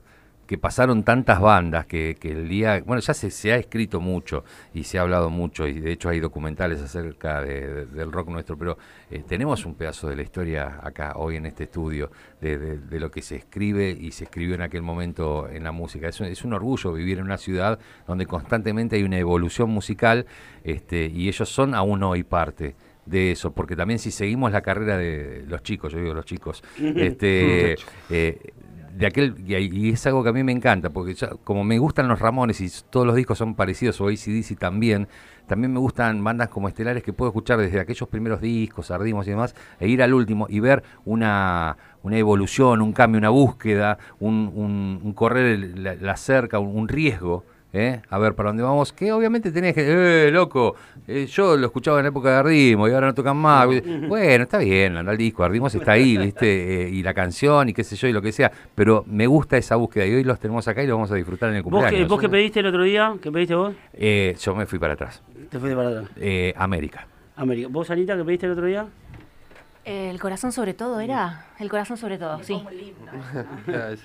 que pasaron tantas bandas que, que el día, bueno, ya se, se ha escrito mucho y se ha hablado mucho y de hecho hay documentales acerca de- de- del rock nuestro, pero eh, tenemos un pedazo de la historia acá hoy en este estudio de, de- lo que se escribe y se escribió en aquel momento en la música. Es un, es un orgullo vivir en una ciudad donde constantemente hay una evolución musical este, y ellos son aún hoy parte de eso, porque también si seguimos la carrera de los chicos, yo digo los chicos, este, eh, de aquel y, es algo que a mí me encanta porque ya- como me gustan los Ramones y todos los discos son parecidos o ACDC también también me gustan bandas como Estelares que puedo escuchar desde aquellos primeros discos Ardimos y demás e ir al último y ver una una evolución un cambio una búsqueda un, un- un correr la, la cerca un riesgo ¿eh? a ver para dónde vamos que obviamente tenés que eh loco eh, yo lo escuchaba en la época de Ardimo y ahora no tocan más bueno está bien anda el disco Ardimos está ahí viste Eh, y la canción y qué sé yo y lo que sea pero me gusta esa búsqueda y hoy los tenemos acá y los vamos a disfrutar en el ¿Vos cumpleaños qué, vos qué pediste el otro día? ¿Qué pediste vos? Eh, yo me fui para atrás Te fuiste para atrás. Eh, América América. ¿Vos, Anita, qué pediste el otro día? El corazón sobre todo era. El corazón sobre todo, sí.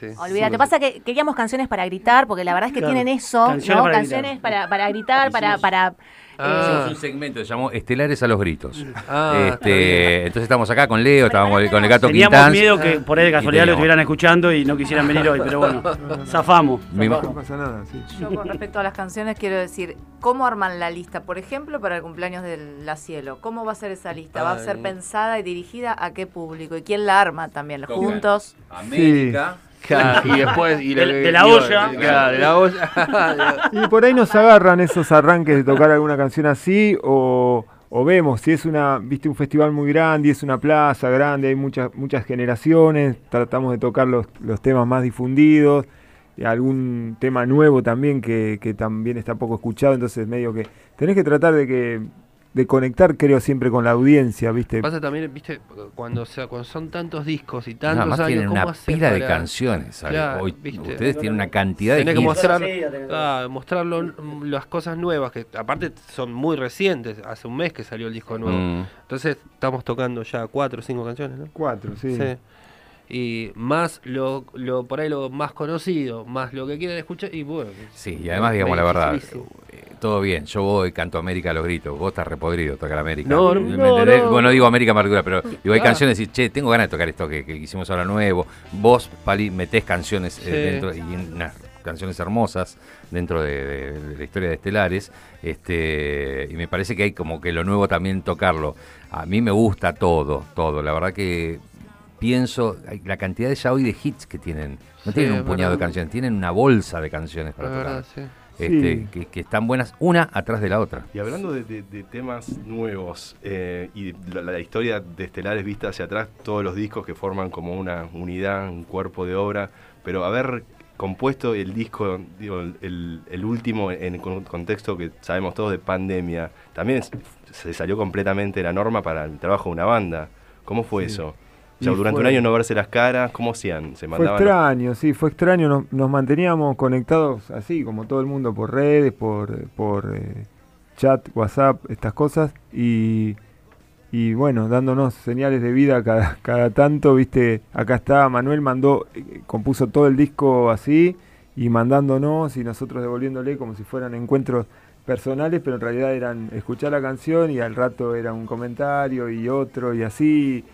Sí. Olvídate, pasa que queríamos canciones para gritar, porque la verdad es que Claro. tienen eso, Canciones ¿no? para canciones para, para gritar, para, para Ah. Hicimos un segmento que se llamó Estelares a los gritos. Ah, este, entonces estamos acá con Leo, estábamos con el, con el gato Teníamos Quintans. miedo que por ahí de casualidad lo estuvieran escuchando y no quisieran venir hoy, pero bueno, zafamos. No pasa nada, sí. Yo con respecto a las canciones quiero decir, ¿cómo arman la lista? Por ejemplo, para el cumpleaños de La Cielo, ¿cómo va a ser esa lista? ¿Va a ser Ay. pensada y dirigida a qué público? ¿Y quién la arma también? ¿Juntos? América. Claro, y después. Y De- le- de la olla. Claro, de la olla. Y por ahí nos agarran esos arranques de tocar alguna canción así o, o vemos si es una, viste, un festival muy grande y es una plaza grande, hay muchas muchas generaciones, tratamos de tocar los, los temas más difundidos, y algún tema nuevo también que, que también está poco escuchado, entonces medio que tenés que tratar de que de conectar, creo, siempre con la audiencia, ¿viste? Pasa también, viste, cuando, sea, cuando son tantos discos y tantos Nada más años, tienen ¿cómo una pila de para- canciones. ¿sabes? Claro, Hoy viste. ustedes tienen una cantidad de que mostrar, ah, mostrar lo- las cosas nuevas, que aparte son muy recientes, hace un mes que salió el disco nuevo. Mm. Entonces estamos tocando ya cuatro o cinco canciones, ¿no? Cuatro, sí. Sí. Y más lo, lo por ahí lo más conocido, más lo que quieren escuchar, y bueno. Sí, y además, digamos la verdad, eh, todo bien. Yo voy, canto América a los gritos. Vos estás repodrido tocar América. No, no, ¿Me no, no. Bueno, digo América particular, pero digo, hay Ah. canciones y che, tengo ganas de tocar esto que, que hicimos ahora nuevo. Vos, Pali, metés canciones eh, dentro y unas canciones hermosas dentro de, de- de la historia de Estelares. Este, y me parece que hay como que lo nuevo también tocarlo. A mí me gusta todo, todo. La verdad que pienso, hay la cantidad de ya hoy de hits que tienen. No Sí, tienen un puñado de canciones, tienen una bolsa de canciones para tocar. verdad, sí. Este, Sí. que, que están buenas una atrás de la otra. Y hablando de, de- de temas nuevos eh, y la, la historia de Estelares vista hacia atrás, todos los discos que forman como una unidad, un cuerpo de obra, pero haber compuesto el disco, digo, el- el, el último en un contexto que sabemos todos de pandemia, también se salió completamente la norma para el trabajo de una banda. ¿Cómo fue eso? O sea, Y durante fue- un año no verse las caras, ¿cómo hacían? Se Fue mandaban extraño, sí, fue extraño. Nos, nos manteníamos conectados así, como todo el mundo, por redes, por, por eh, chat, WhatsApp, estas cosas. Y, y bueno, dándonos señales de vida cada, cada tanto, viste, acá está, Manuel mandó, eh, compuso todo el disco así y mandándonos y nosotros devolviéndole como si fueran encuentros personales, pero en realidad eran escuchar la canción y al rato era un comentario y otro y así.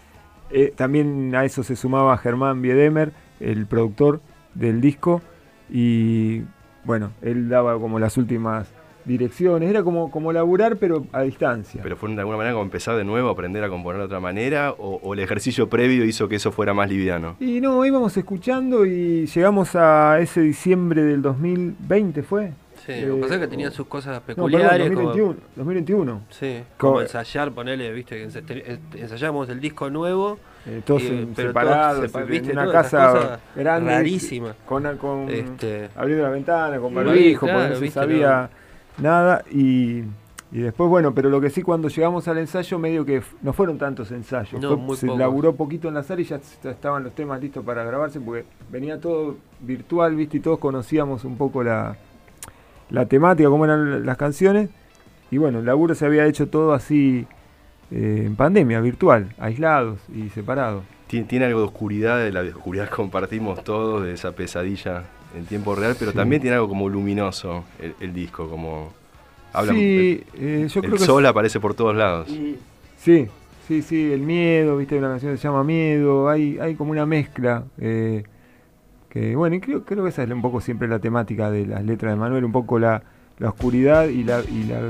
Eh, también a eso se sumaba Germán Biedemer, el productor del disco, y bueno, él daba como las últimas direcciones, era como, como laburar pero a distancia. ¿Pero fue de alguna manera como empezar de nuevo, aprender a componer de otra manera? ¿O, o el ejercicio previo hizo que eso fuera más liviano? Y no, íbamos escuchando y llegamos a ese diciembre del 2020, ¿fue? Sí, lo que pasa es que tenían sus cosas No, perdón, peculiares. como- 2021. 2021. Sí, Co- como ensayar, ponerle, viste, que eh, ensayamos el disco nuevo. Eh, todos pero separados, todos sepa- en viste, una casa grande, Rarísimas. con, con Este, abriendo la ventana, con barbijo, claro, porque no se viste, sabía nada. Y, y después, bueno, pero lo que sí, cuando llegamos al ensayo, medio que no fueron tantos ensayos. No, Fue- se pocos. laburó poquito en la sala y ya estaban los temas listos para grabarse, porque venía todo virtual, ¿viste? Y todos conocíamos un poco la, la temática, cómo eran las canciones. Y bueno, el laburo se había hecho todo así eh, en pandemia, virtual, aislados y separados. Tiene, tiene algo de oscuridad, de la oscuridad que compartimos todos, de esa pesadilla en tiempo real, pero Sí. también tiene algo como luminoso el, el disco, como... habla- sí, el, eh, yo el creo que sol aparece por todos lados. Sí, sí, sí, el miedo, viste, una canción que se llama Miedo, hay, hay como una mezcla. eh, bueno, y creo, creo que esa es un poco siempre la temática de las letras de Manuel, un poco la, oscuridad y la, y la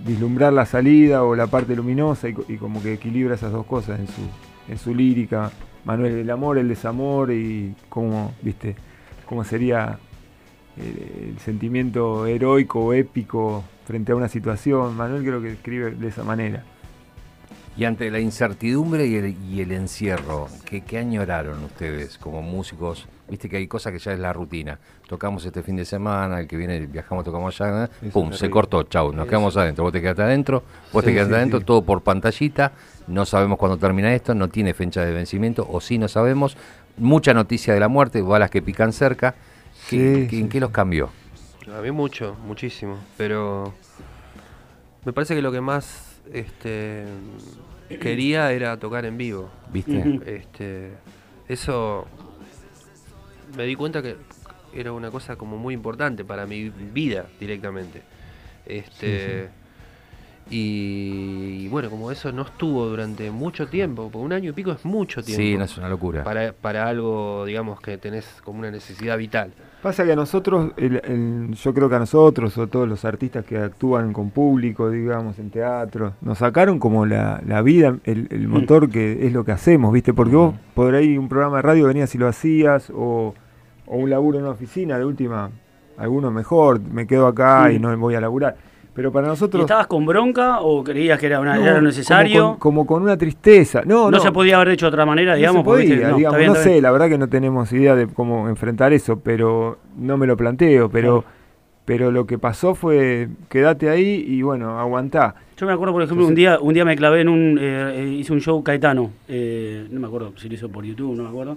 vislumbrar la salida o la parte luminosa y, co- y como que equilibra esas dos cosas en su, en su lírica. Manuel, el amor, el desamor y cómo, viste, cómo sería eh, el sentimiento heroico o épico frente a una situación. Manuel creo que escribe de esa manera. Y ante la incertidumbre y el, y el encierro, ¿qué, ¿qué añoraron ustedes como músicos? Viste que hay cosas que ya es la rutina. Tocamos este fin de semana, el que viene viajamos, tocamos allá. Eso pum, se cortó, chau, nos Eso. quedamos adentro. Vos te quedaste adentro, vos te quedaste sí, adentro, sí. todo por pantallita, no sabemos cuándo termina esto, no tiene fecha de vencimiento, o sí no sabemos. Mucha noticia de la muerte, balas que pican cerca. ¿Qué- Sí, qué- sí, ¿En qué los cambió? A mí mucho, muchísimo. Pero me parece que lo que más este, quería era tocar en vivo. ¿Viste? Este, eso me di cuenta que era una cosa como muy importante para mi vida directamente. Este, Y, y bueno, como eso no estuvo durante mucho tiempo, porque un año y pico es mucho tiempo. Sí, no es una locura. Para, para algo, digamos, que tenés como una necesidad vital. Pasa que a nosotros, el- el- yo creo que a nosotros, o todos los artistas que actúan con público, digamos, en teatro, nos sacaron como la, la vida, el, el motor que es lo que hacemos, ¿viste? Porque vos por ahí un programa de radio venías y lo hacías, o, o un laburo en una oficina, de última, alguno mejor, me quedo acá Sí. y no voy a laburar. Pero para ¿Y nosotros... estabas con bronca o creías que era, una, no, era como necesario? con- Como con, una tristeza. No, no, no, se podía haber hecho de otra manera, no digamos. se porque, podía, no, digamos, bien, no sé, la verdad que no tenemos idea de cómo enfrentar eso, pero no me lo planteo, pero pero lo que pasó fue quédate ahí y bueno, aguantá. Yo me acuerdo, por ejemplo, un día un día me clavé en un. eh, eh, hice un show Caetano. eh, no me acuerdo si lo hizo por YouTube, no me acuerdo.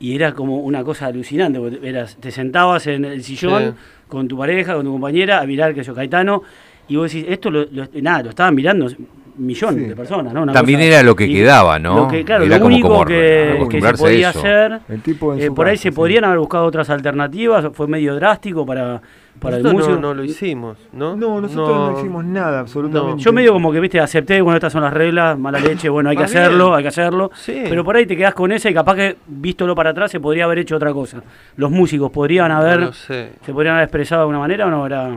Y era como una cosa alucinante. porque eras- te sentabas en el sillón Sí. con tu pareja, con tu compañera, a mirar que yo Caetano. Y vos decís, esto lo, lo- nada, lo estaban mirando millones Sí. de personas, ¿no? Una También cosa- era lo que y quedaba, ¿no? Lo que, claro, Era lo único como que, que se podía eso. hacer. El tipo eh, por ahí se sí. podrían haber buscado otras alternativas. Fue medio drástico para, para el músico. no, no lo hicimos, ¿no? No, nosotros no, hicimos nada, absolutamente. Yo medio como que, viste, acepté, bueno, estas son las reglas, mala leche, bueno, hay que bien. hacerlo, hay que hacerlo. Sí. Pero por ahí te quedás con esa y capaz que, vístolo para atrás, se podría haber hecho otra cosa. Los músicos podrían haber, No sé. se podrían haber expresado de alguna manera o no era...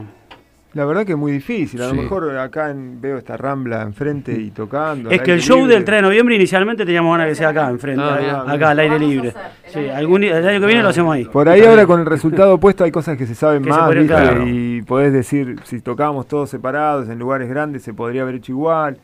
La verdad que es muy difícil. A Sí. lo mejor acá en- veo esta rambla enfrente y tocando. Es que el show libre. del 3 de noviembre inicialmente teníamos ganas que sea acá, enfrente, Ah, acá, al aire libre. Sí, algún, el año que viene lo hacemos ahí. Por ahí ahora con el resultado opuesto hay cosas que se saben Que más, podrían- ¿viste? claro. Y podés decir, si tocábamos todos separados en lugares grandes, se podría haber hecho igual.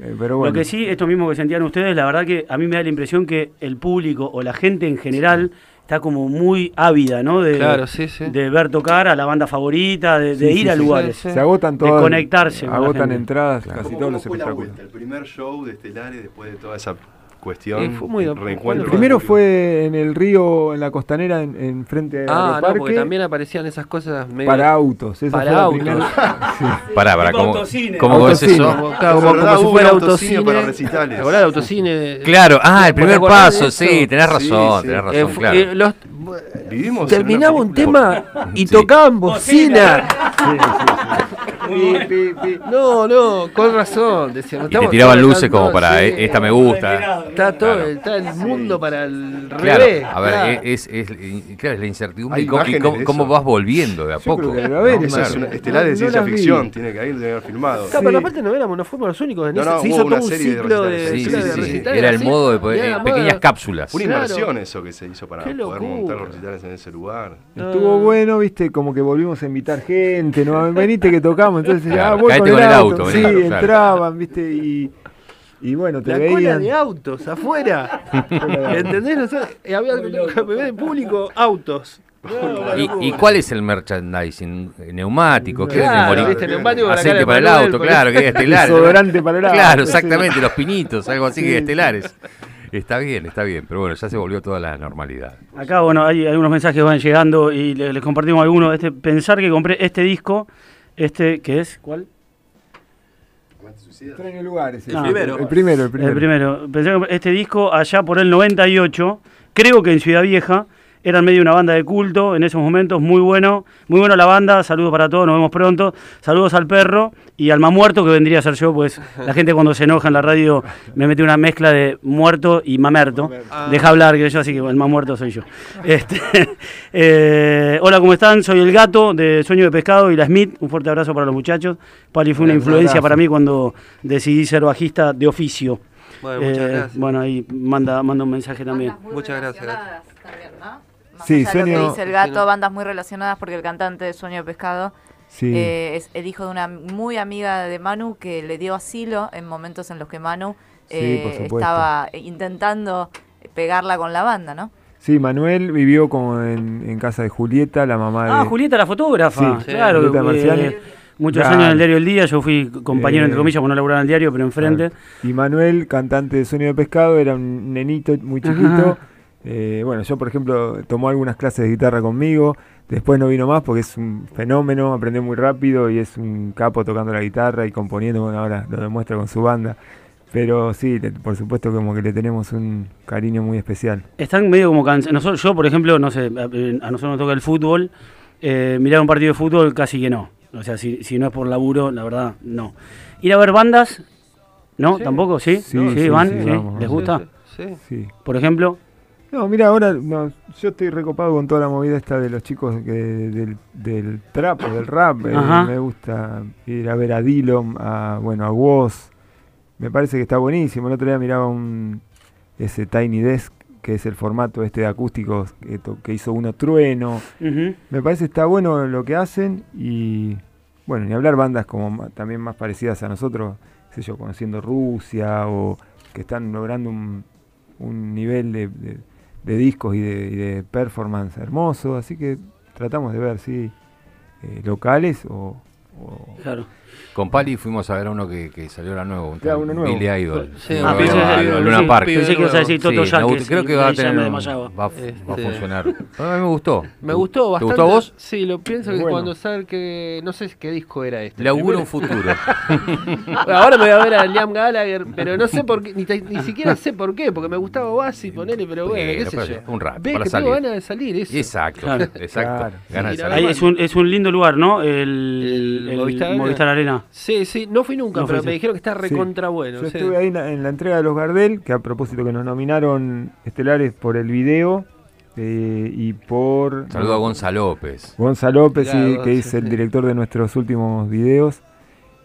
Eh, pero bueno. Lo que sí, esto mismo que sentían ustedes, la verdad que a mí me da la impresión que el público o la gente en general está como muy ávida, ¿no? De, Claro, sí, sí. de ver tocar a la banda favorita, de, de Sí, ir sí, a sí, lugares. sí, se agotan de todas. conectarse con la Agotan gente. entradas, Claro. casi ¿Cómo, todos cómo los fue la espectáculos. vuelta? El primer show de Estelares después de toda esa cuestión. Fue muy- reencuentro. El primero fue en el río, en la costanera, en, en frente Ah, al no, porque también aparecían esas cosas medio... para autos. Esa Para fue la autos. primera- sí. Pará, pará, Tipo ¿cómo, es eso? Como, claro, como, como si fuera autocine autocine. para recitales. ¿Te acordás del autocine? Claro, ah, el ¿Te primer paso, sí, tenés razón, Sí, tenés sí. razón, Eh, claro. eh, los- Vivimos terminaba un tema y Sí. tocaban bocina. No, no, con razón. Decíamos, Y te tiraban luces como para, sí. eh, esta me gusta. Está todo, Claro. está el mundo para el Claro, revés. a ver, claro. es, es, es- claro, es la incertidumbre y cómo, y vas volviendo de a Yo poco. creo que. Esa es Claro. una de No ciencia ficción, tiene que haber, filmado. Claro, pero aparte no éramos, no fuimos los únicos. En No, se hizo una todo un serie de ciclo de, recitales. Sí, claro, sí, de sí. recitales Era el modo de poder- eh, pequeñas cápsulas. Una Claro. inversión eso que se hizo para poder montar los recitales en ese lugar. Estuvo bueno, viste, como que volvimos a invitar gente, ¿no? Venite que tocamos, entonces ya Claro, voy caete con el, con el auto. auto, sí, claro. entraban, viste, y, y bueno, te La cola veían. de autos afuera. ¿Entendés? Había el público, autos. No, ¿Y, cuál es el merchandising? ¿Neumático? ¿Qué Claro, es viste, neumático Aceite para el auto, claro, que es estelar. Desodorante para el auto, Claro, exactamente, los pinitos, algo así Sí, que estelares. Está bien, está bien, pero bueno, ya se volvió toda la normalidad. Acá, bueno, hay algunos mensajes que van llegando y le- les, compartimos algunos. Este, pensar que compré este disco, este, ¿qué es? ¿Cuál? Extraño lugares. No. el primero. El primero, el primero. El primero. Pensé que este disco allá por el 98, creo que en Ciudad Vieja, eran medio una banda de culto en esos momentos, muy bueno, muy bueno la banda, saludos para todos, nos vemos pronto, saludos al perro y al más muerto que vendría a ser yo, pues la gente cuando se enoja en la radio me mete una mezcla de muerto y mamerto, deja hablar que yo, así que el más muerto soy yo. Este, eh, hola, ¿cómo están? Soy el gato de Sueño de Pescado y la Smith, un fuerte abrazo para los muchachos, Pali fue una Un influencia para mí cuando decidí ser bajista de oficio. Bueno, muchas Eh, gracias. Bueno, ahí manda, manda un mensaje también. Muchas gracias. También, ¿no? Más Sí, allá de lo Sueño- que dice el gato, bandas muy relacionadas porque el cantante de Sueño de Pescado Sí. eh, es el hijo de una muy amiga de Manu que le dio asilo en momentos en los que Manu Sí, eh, supuesto. estaba intentando pegarla con la banda, ¿no? Sí, Manuel vivió como en, en casa de Julieta, la mamá de. Ah, Julieta, la fotógrafa. Sí, claro. Julieta eh, muchos Claro. años en el diario El Día, yo fui compañero, Eh, entre comillas, porque no laburaba en el diario, pero enfrente. Y Manuel, cantante de Sueño de Pescado, era un nenito muy chiquito. Ajá. Eh, bueno, yo por ejemplo tomó algunas clases de guitarra conmigo, después no vino más porque es un fenómeno, aprendió muy rápido y es un capo tocando la guitarra y componiendo, bueno, ahora lo demuestra con su banda. Pero sí, le- por supuesto como que le tenemos un cariño muy especial. Están medio como cansados. Nosotros, yo, por ejemplo, no sé, a, a nosotros nos toca el fútbol. eh, mirar un partido de fútbol casi que no. O sea, si, si no es por laburo, la verdad, no. Ir a ver bandas, ¿no? Sí. ¿Tampoco? ¿Sí? Sí, ¿Sí? sí, ¿Van? sí, ¿Sí? vamos, ¿Les gusta? Sí, sí. Sí. Por ejemplo. No, mira, ahora no, yo estoy recopado con toda la movida esta de los chicos que, del, del trap o del rap. eh, me gusta ir a ver a Dillon, a, bueno, a Woz. Me parece que está buenísimo. El otro día miraba un ese Tiny Desk, que es el formato este de acústicos que, hizo uno Trueno. Me parece que está bueno lo que hacen y bueno, ni hablar bandas como también más parecidas a nosotros, sé yo, conociendo Rusia o que están logrando un, un nivel de, de- de discos y de, y de performance hermoso, así que tratamos de ver, sí. eh, locales o, o- Claro. Con Pali fuimos a ver a uno que, que salió la nueva, un Claro, uno nuevo. Billy Idol. Sí, ah, pensé- a- Luna Park. pensé que ibas a decir Toto Sí, creo que va a tener un- desmayaba. va, a- va a Este- funcionar. A mí me gustó. Me gustó ¿Te bastante. gustó a vos? Sí, lo pienso que cuando sale que. No sé qué disco era este. Le auguro un futuro. Ahora me voy a ver a Liam Gallagher, pero no sé por qué, ni, te- ni siquiera sé por qué, porque me gustaba Oasis, ponele, pero bueno, qué sé yo. un Ves para que salir. tengo ganas de salir, eso. Exacto, Claro. exacto. Claro. Ganas de salir. Ahí es un, es un lindo lugar, ¿no? El, El Movistar, Arena. Arena. Sí, sí, no fui nunca, No pero me dijeron que está Sí. recontra bueno. Yo sí. estuve ahí en la, en la entrega de los Gardel, que a propósito que nos nominaron estelares por el video eh, y por... Saludo a Gonzalo López. Gonzalo López, Claro, que sí, es el director de nuestros últimos videos.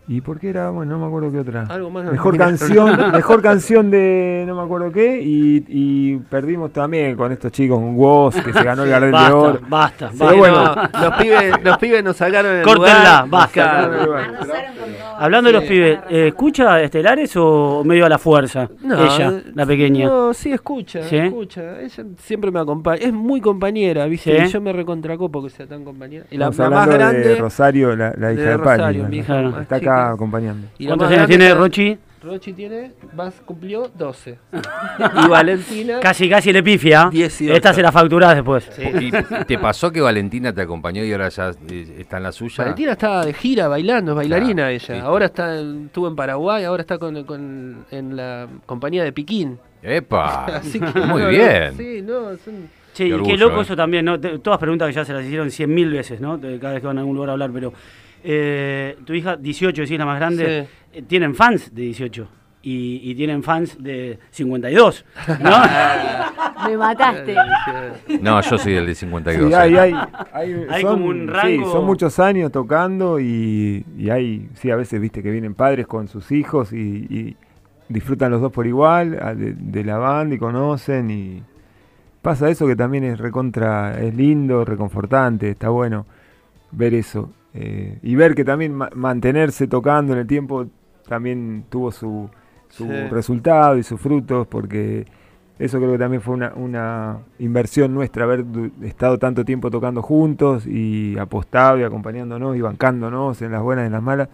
¿Y por qué era? Bueno, no me acuerdo qué otra. Algo más. Mejor Mira. canción, mejor canción de no me acuerdo qué. Y, y perdimos también con estos chicos, un Woz que se ganó el Gardel de Basta, Oro. basta, Sí, basta. Bueno. no, los, pibes, los pibes nos sacaron el Córtenla, lugar. basta. Hablando de los pibes, eh, ¿escucha Estelares o medio a la fuerza? No, Ella, la pequeña. No, sí, escucha, ¿Sí? escucha. Ella siempre me acompaña. Es muy compañera, ¿viste? ¿Sí? Y yo me recontracopo que sea tan compañera. Y la, más grande. de Rosario, la, la hija de de, Pali. Rosario, mi hija Claro. más Está acompañando. Y ¿Cuántos más años tiene Rochi? Rochi tiene, vas, cumplió 12. y Valentina, Casi, casi le pifia. 18. Esta se la facturás después. ¿Y te pasó que Valentina te acompañó y ahora ya eh, está en la suya? Valentina estaba de gira bailando, es bailarina Claro, ella. sí. Ahora está, en- estuvo en Paraguay, ahora está con, con- en la compañía de Piquín. ¡Epa! Así que, Muy no, bien. Sí, no, son- Che, Qué y qué loco eh. eso también, ¿no? Te- todas preguntas que ya se las hicieron cien mil veces, ¿no? Cada vez que van a algún lugar a hablar, pero eh, tu hija, 18, decís la más grande, eh, tienen fans de 18 y, y tienen fans de 52, ¿no? Me mataste. No, yo soy el de 52. Sí, hay, eh. hay, hay, Hay son, como un sí, son muchos años tocando y, y hay, sí, a veces viste que vienen padres con sus hijos y, y disfrutan los dos por igual de, de la banda y conocen y pasa eso que también es recontra, es lindo, reconfortante, está bueno ver eso eh, y ver que también ma- mantenerse tocando en el tiempo también tuvo su, su Sí. resultado y sus frutos porque eso creo que también fue una, una inversión nuestra, haber estado tanto tiempo tocando juntos y apostado y acompañándonos y bancándonos en las buenas y en las malas.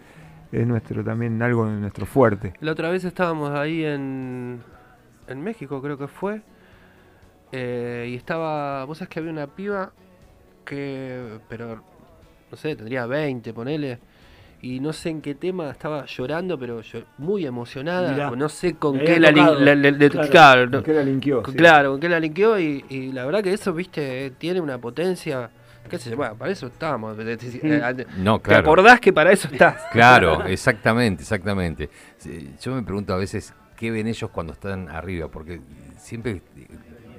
Es nuestro también algo de nuestro fuerte. La otra vez estábamos ahí en, en México, creo que fue. eh, y estaba. Vos sabés que había una piba que. Pero. No sé, tendría 20, ponele. Y no sé en qué tema estaba llorando, pero yo- muy emocionada. Mirá. No sé con qué la, tocado. la- la- la- Claro. claro, no- ¿Qué la linkeó? con- Sí. claro, con qué la linkeó. Y, y la verdad que eso, viste, tiene una potencia. ¿Qué sé yo? Bueno, para eso estamos. eh, ¿Te No, te claro. acordás que para eso estás? Claro, exactamente, exactamente. Yo me pregunto a veces qué ven ellos cuando están arriba, porque siempre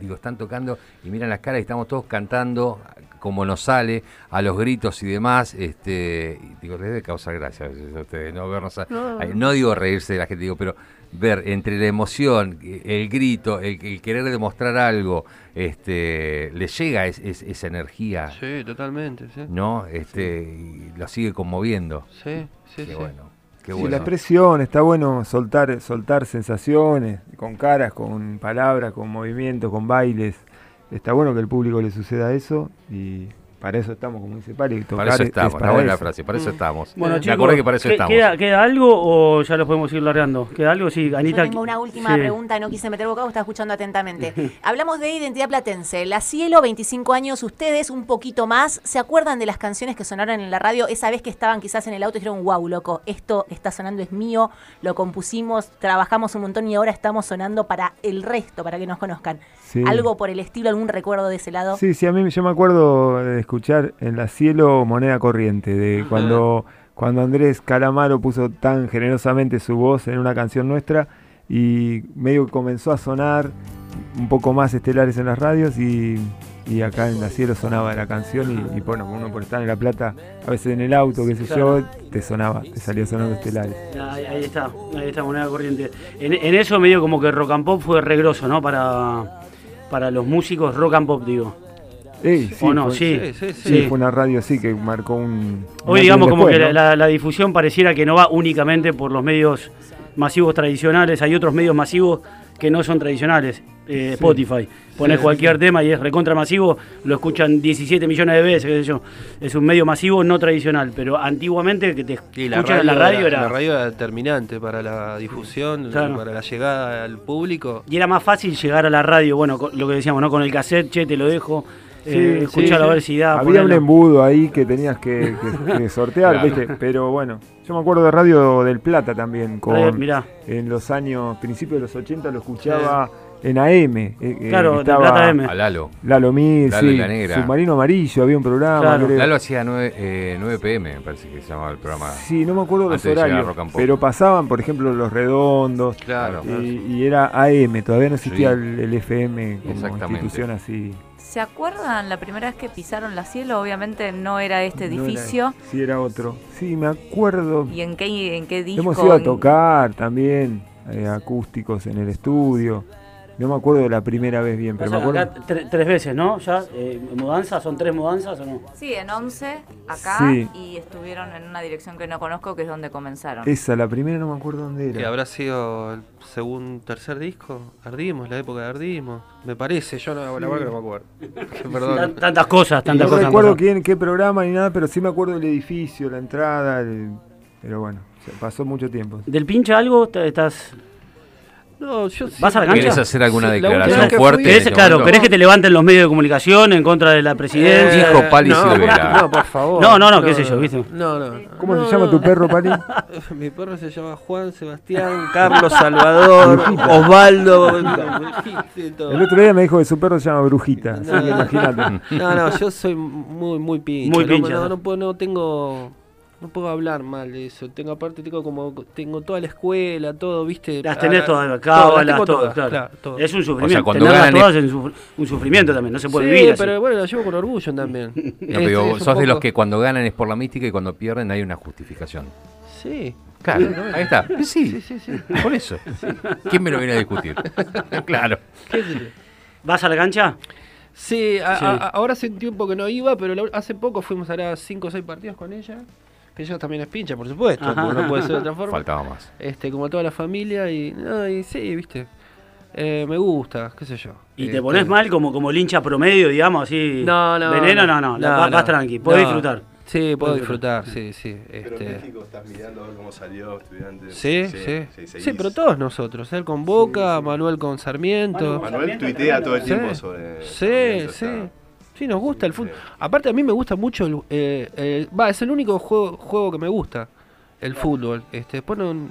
digo, están tocando y miran las caras y estamos todos cantando como nos sale, a los gritos y demás, este, y digo, les debe causar gracia a veces a ustedes, ¿no? Vernos a- No. digo reírse de la gente, digo, pero ver entre la emoción, el grito, el, el querer demostrar algo, este, les llega es- es- esa energía, Sí, totalmente, sí. ¿no? Este, y lo sigue conmoviendo. Sí, sí, Qué sí. bueno, qué Sí, bueno. la expresión, está bueno soltar, soltar sensaciones, con caras, con palabras, con movimientos, con bailes. Está bueno que al público le suceda eso y para eso estamos, como dice Pali. Tocar Para eso es- estamos, es una para buena eso. frase, para eso estamos. Bueno, Me chicos, acordé que para eso ¿qué- estamos. ¿queda, queda algo o ya lo podemos ir largando? ¿Queda algo? Sí, Anita. Yo tengo una última sí. pregunta, no quise meter bocado, estaba escuchando atentamente. Hablamos de identidad platense. La Cielo, 25 años, ustedes un poquito más. ¿Se acuerdan de las canciones que sonaron en la radio esa vez que estaban quizás en el auto y dijeron, wow, loco, esto está sonando es mío, lo compusimos, trabajamos un montón y ahora estamos sonando para el resto, para que nos conozcan? Sí. ¿Algo por el estilo, algún recuerdo de ese lado? Sí, sí, a mí yo me acuerdo de escuchar en la cielo moneda corriente, de cuando, cuando Andrés Calamaro puso tan generosamente su voz en una canción nuestra y medio que comenzó a sonar un poco más estelares en las radios y, y acá en la cielo sonaba la canción y, y bueno, uno por estar en La Plata, a veces en el auto, qué sé Claro. yo, te sonaba, te salía sonando estelares. Ahí, ahí está, ahí está, moneda corriente. En, en eso medio como que rock and pop fue regroso, ¿no? Para, para los músicos, rock and pop, digo. Sí, ¿O no? fue- Sí, Sí, sí, sí. Sí, fue una radio sí que marcó un... Hoy digamos como que la, ¿no? la- la difusión pareciera que no va únicamente por los medios masivos tradicionales, hay otros medios masivos que no son tradicionales. Eh, Spotify. Pones Sí, cualquier sí. tema y es recontra masivo, lo escuchan 17 millones de veces, qué sé yo. Es un medio masivo no tradicional, pero antiguamente que te la escuchan en la radio era... la radio era determinante para la difusión, Claro. para la llegada al público. Y era más fácil llegar a la radio, bueno, con- lo que decíamos, ¿no? Con el cassette, che, te lo dejo, eh, sí, escuchalo sí. a ver si da. Había un embudo ahí que tenías que, que- que sortear, Claro. ¿viste? Pero bueno, yo me acuerdo de Radio del Plata también, con, mirá. en los años, principios de los 80 lo escuchaba en AM. eh, eh, Claro, del estaba Plata AM. A Lalo. Lalo Mir, Lalo y sí, la Negra. Submarino Amarillo, había un programa. Claro. creo. Lalo hacía 9, eh, 9 pm, me parece que se llamaba el programa. Sí, no me acuerdo los de horarios, pero pasaban, por ejemplo, Los Redondos, Claro. y, y era AM, todavía no existía Sí. el, el FM como Exactamente. institución así. ¿Se acuerdan la primera vez que pisaron la cielo? Obviamente no era este No era- edificio. sí, era otro. Sí, me acuerdo. ¿Y en qué, en qué disco? Hemos ido a tocar también, eh, acústicos en el estudio. No me acuerdo de la primera vez bien, pero O me acuerdo. acá tre- tres veces, ¿no? Ya, eh, mudanzas, ¿son tres mudanzas o no? Sí, en 11, acá, Sí. y estuvieron en una dirección que no conozco, que es donde comenzaron. Esa, la primera no me acuerdo dónde Que era. habrá sido el segundo, tercer disco, Ardimos, la época de Ardimos. Me parece, yo no, la verdad que no me acuerdo. Que Perdón. Tan- Tantas cosas, tantas no cosas. han recuerdo quién, qué programa ni nada, pero sí me acuerdo del edificio, la entrada, el- pero bueno, pasó mucho tiempo. ¿Del pincha algo? ¿Te- ¿Estás No, yo ¿Vas a la siempre- cancha? ¿Querés hacer alguna Sí, declaración que fuerte? ¿Querés, este claro? ¿querés que te levanten los medios de comunicación en contra de la presidencia? Eh, Dijo Pali no, Silvera. No, por favor. No, no, no, qué sé yo, ¿viste? No, no. ¿Cómo No, se llama tu perro, Pali? Mi perro se llama Juan Sebastián, Carlos Salvador, Osvaldo. El otro día me dijo que su perro se llama Brujita, así que imagínate. No, no, yo soy muy, muy pincha. Muy no, pincha, No, ¿no? no puedo, no tengo, no puedo hablar mal de eso. Tengo aparte tengo como, tengo toda la escuela, todo, viste. Las tenés Ah, todas, todas, cábalas, las todas, claro. claro, todo. Es un sufrimiento. cuando Tenerlas ganan todas es un, sufri- un sufrimiento también, no se puede sí, vivir así. pero bueno, la llevo con orgullo también. No, pero es sos de los que cuando ganan es por la mística y cuando pierden hay una justificación. Sí. Claro, Sí, no, ahí está. Sí, Sí, sí, sí. por eso. ¿Quién me lo viene a discutir? claro. ¿Vas a la cancha? Sí, a- Sí. a- a- ahora hace un tiempo que no iba, pero la- hace poco fuimos a dar 5 o 6 partidos con ella. Ella también es pincha, por supuesto, porque no puede ser de otra forma. Faltaba más. Este, como toda la familia, y, no, y sí, viste. Eh, me gusta, qué sé yo. ¿Y te Este, pones mal como, como el hincha promedio, digamos, así? No, no. ¿Veneno? No, no, la- vas, vas tranqui, podés No. disfrutar. Sí, puedo disfrutar, sí, sí. Pero Este, en México estás mirando a ver cómo salió estudiantes. sí, sí. Sí, seguís. pero todos nosotros. Él con Boca, Sí, sí. Manuel con Sarmiento. Manuel tuitea todo el Sí. tiempo sobre. Sí, sí. está- Sí, nos gusta el fútbol. sí. Aparte, a mí me gusta mucho el. eh, eh, Va, es el único juego, juego que me gusta, el fútbol. Este, después no-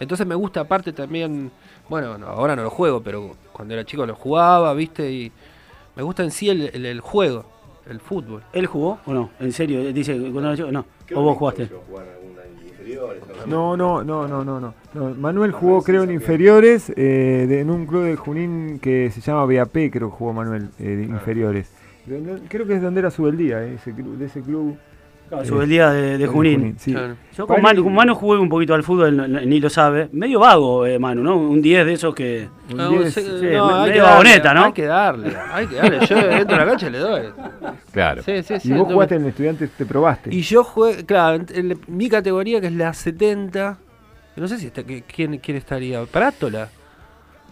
Entonces me gusta, aparte también. Bueno, no, ahora no lo juego, pero cuando era chico lo jugaba, ¿viste? Y me gusta en sí el, el- el juego, el fútbol. ¿Él jugó o no? ¿En serio? Dice, cuando era chico, no. ¿O vos jugaste? no, no, no, no, no. No, Manuel jugó, creo, en inferiores, eh, de- en un club de Junín que se llama BAP, creo que jugó Manuel, eh, de inferiores. De- Creo que es donde era Subeldía, eh, ese club, de ese club. Su el día de, de Junín. sí. Claro. Yo con Manu, con Manu jugué un poquito al fútbol, ni lo sabe. Medio vago, eh, Manu, ¿no? Un 10 de esos que... Un No, 10, sí, sí, no, medio que darle, vagoneta, ¿no? Hay que darle, hay que darle. Yo entro a la cancha y le doy. Claro. Sí, sí, sí. y vos jugaste en Estudiantes, te probaste. Y yo jugué, claro, en, mi categoría que es la 70. No sé si está, quién, quién estaría. Prátola.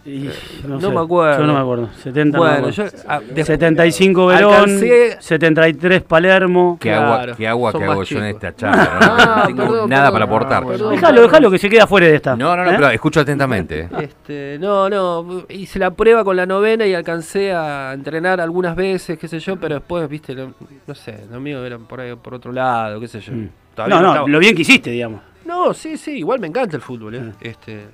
Y no sé, me acuerdo. Yo no me acuerdo. 70 no me Bueno, acuerdo. yo. ah, de- 75 Verón, Alcancé- 73 Palermo. ¿Qué agua, qué agua que hago yo en esta charla? ¿no? No tengo perdón, nada perdón. para aportar. Déjalo, déjalo que se queda fuera de esta. No, no, no, ¿Eh? pero escucho atentamente. ¿eh? Este, no, no, hice la prueba con la novena y alcancé a entrenar algunas veces, qué sé yo, pero después, viste, lo- no sé, lo mío era por ahí, por otro lado, qué sé yo. Mm. No, no, estaba- lo bien que hiciste, digamos. No, sí, sí, igual me encanta el fútbol, ¿eh? Este,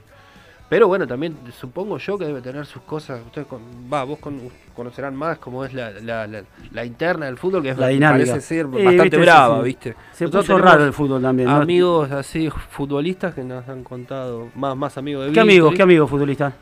pero bueno, también supongo yo que debe tener sus cosas. Ustedes, con, va, vos con- conocerán más cómo es la, la, la, la interna del fútbol, que es, La dinámica. parece ser Sí, bastante viste, brava, sí. ¿viste? Se Nosotros puso raro el fútbol también. ¿no? Amigos así, futbolistas que nos han contado, más, más amigos de ¿Qué Víctor, amigos, qué amigos futbolistas?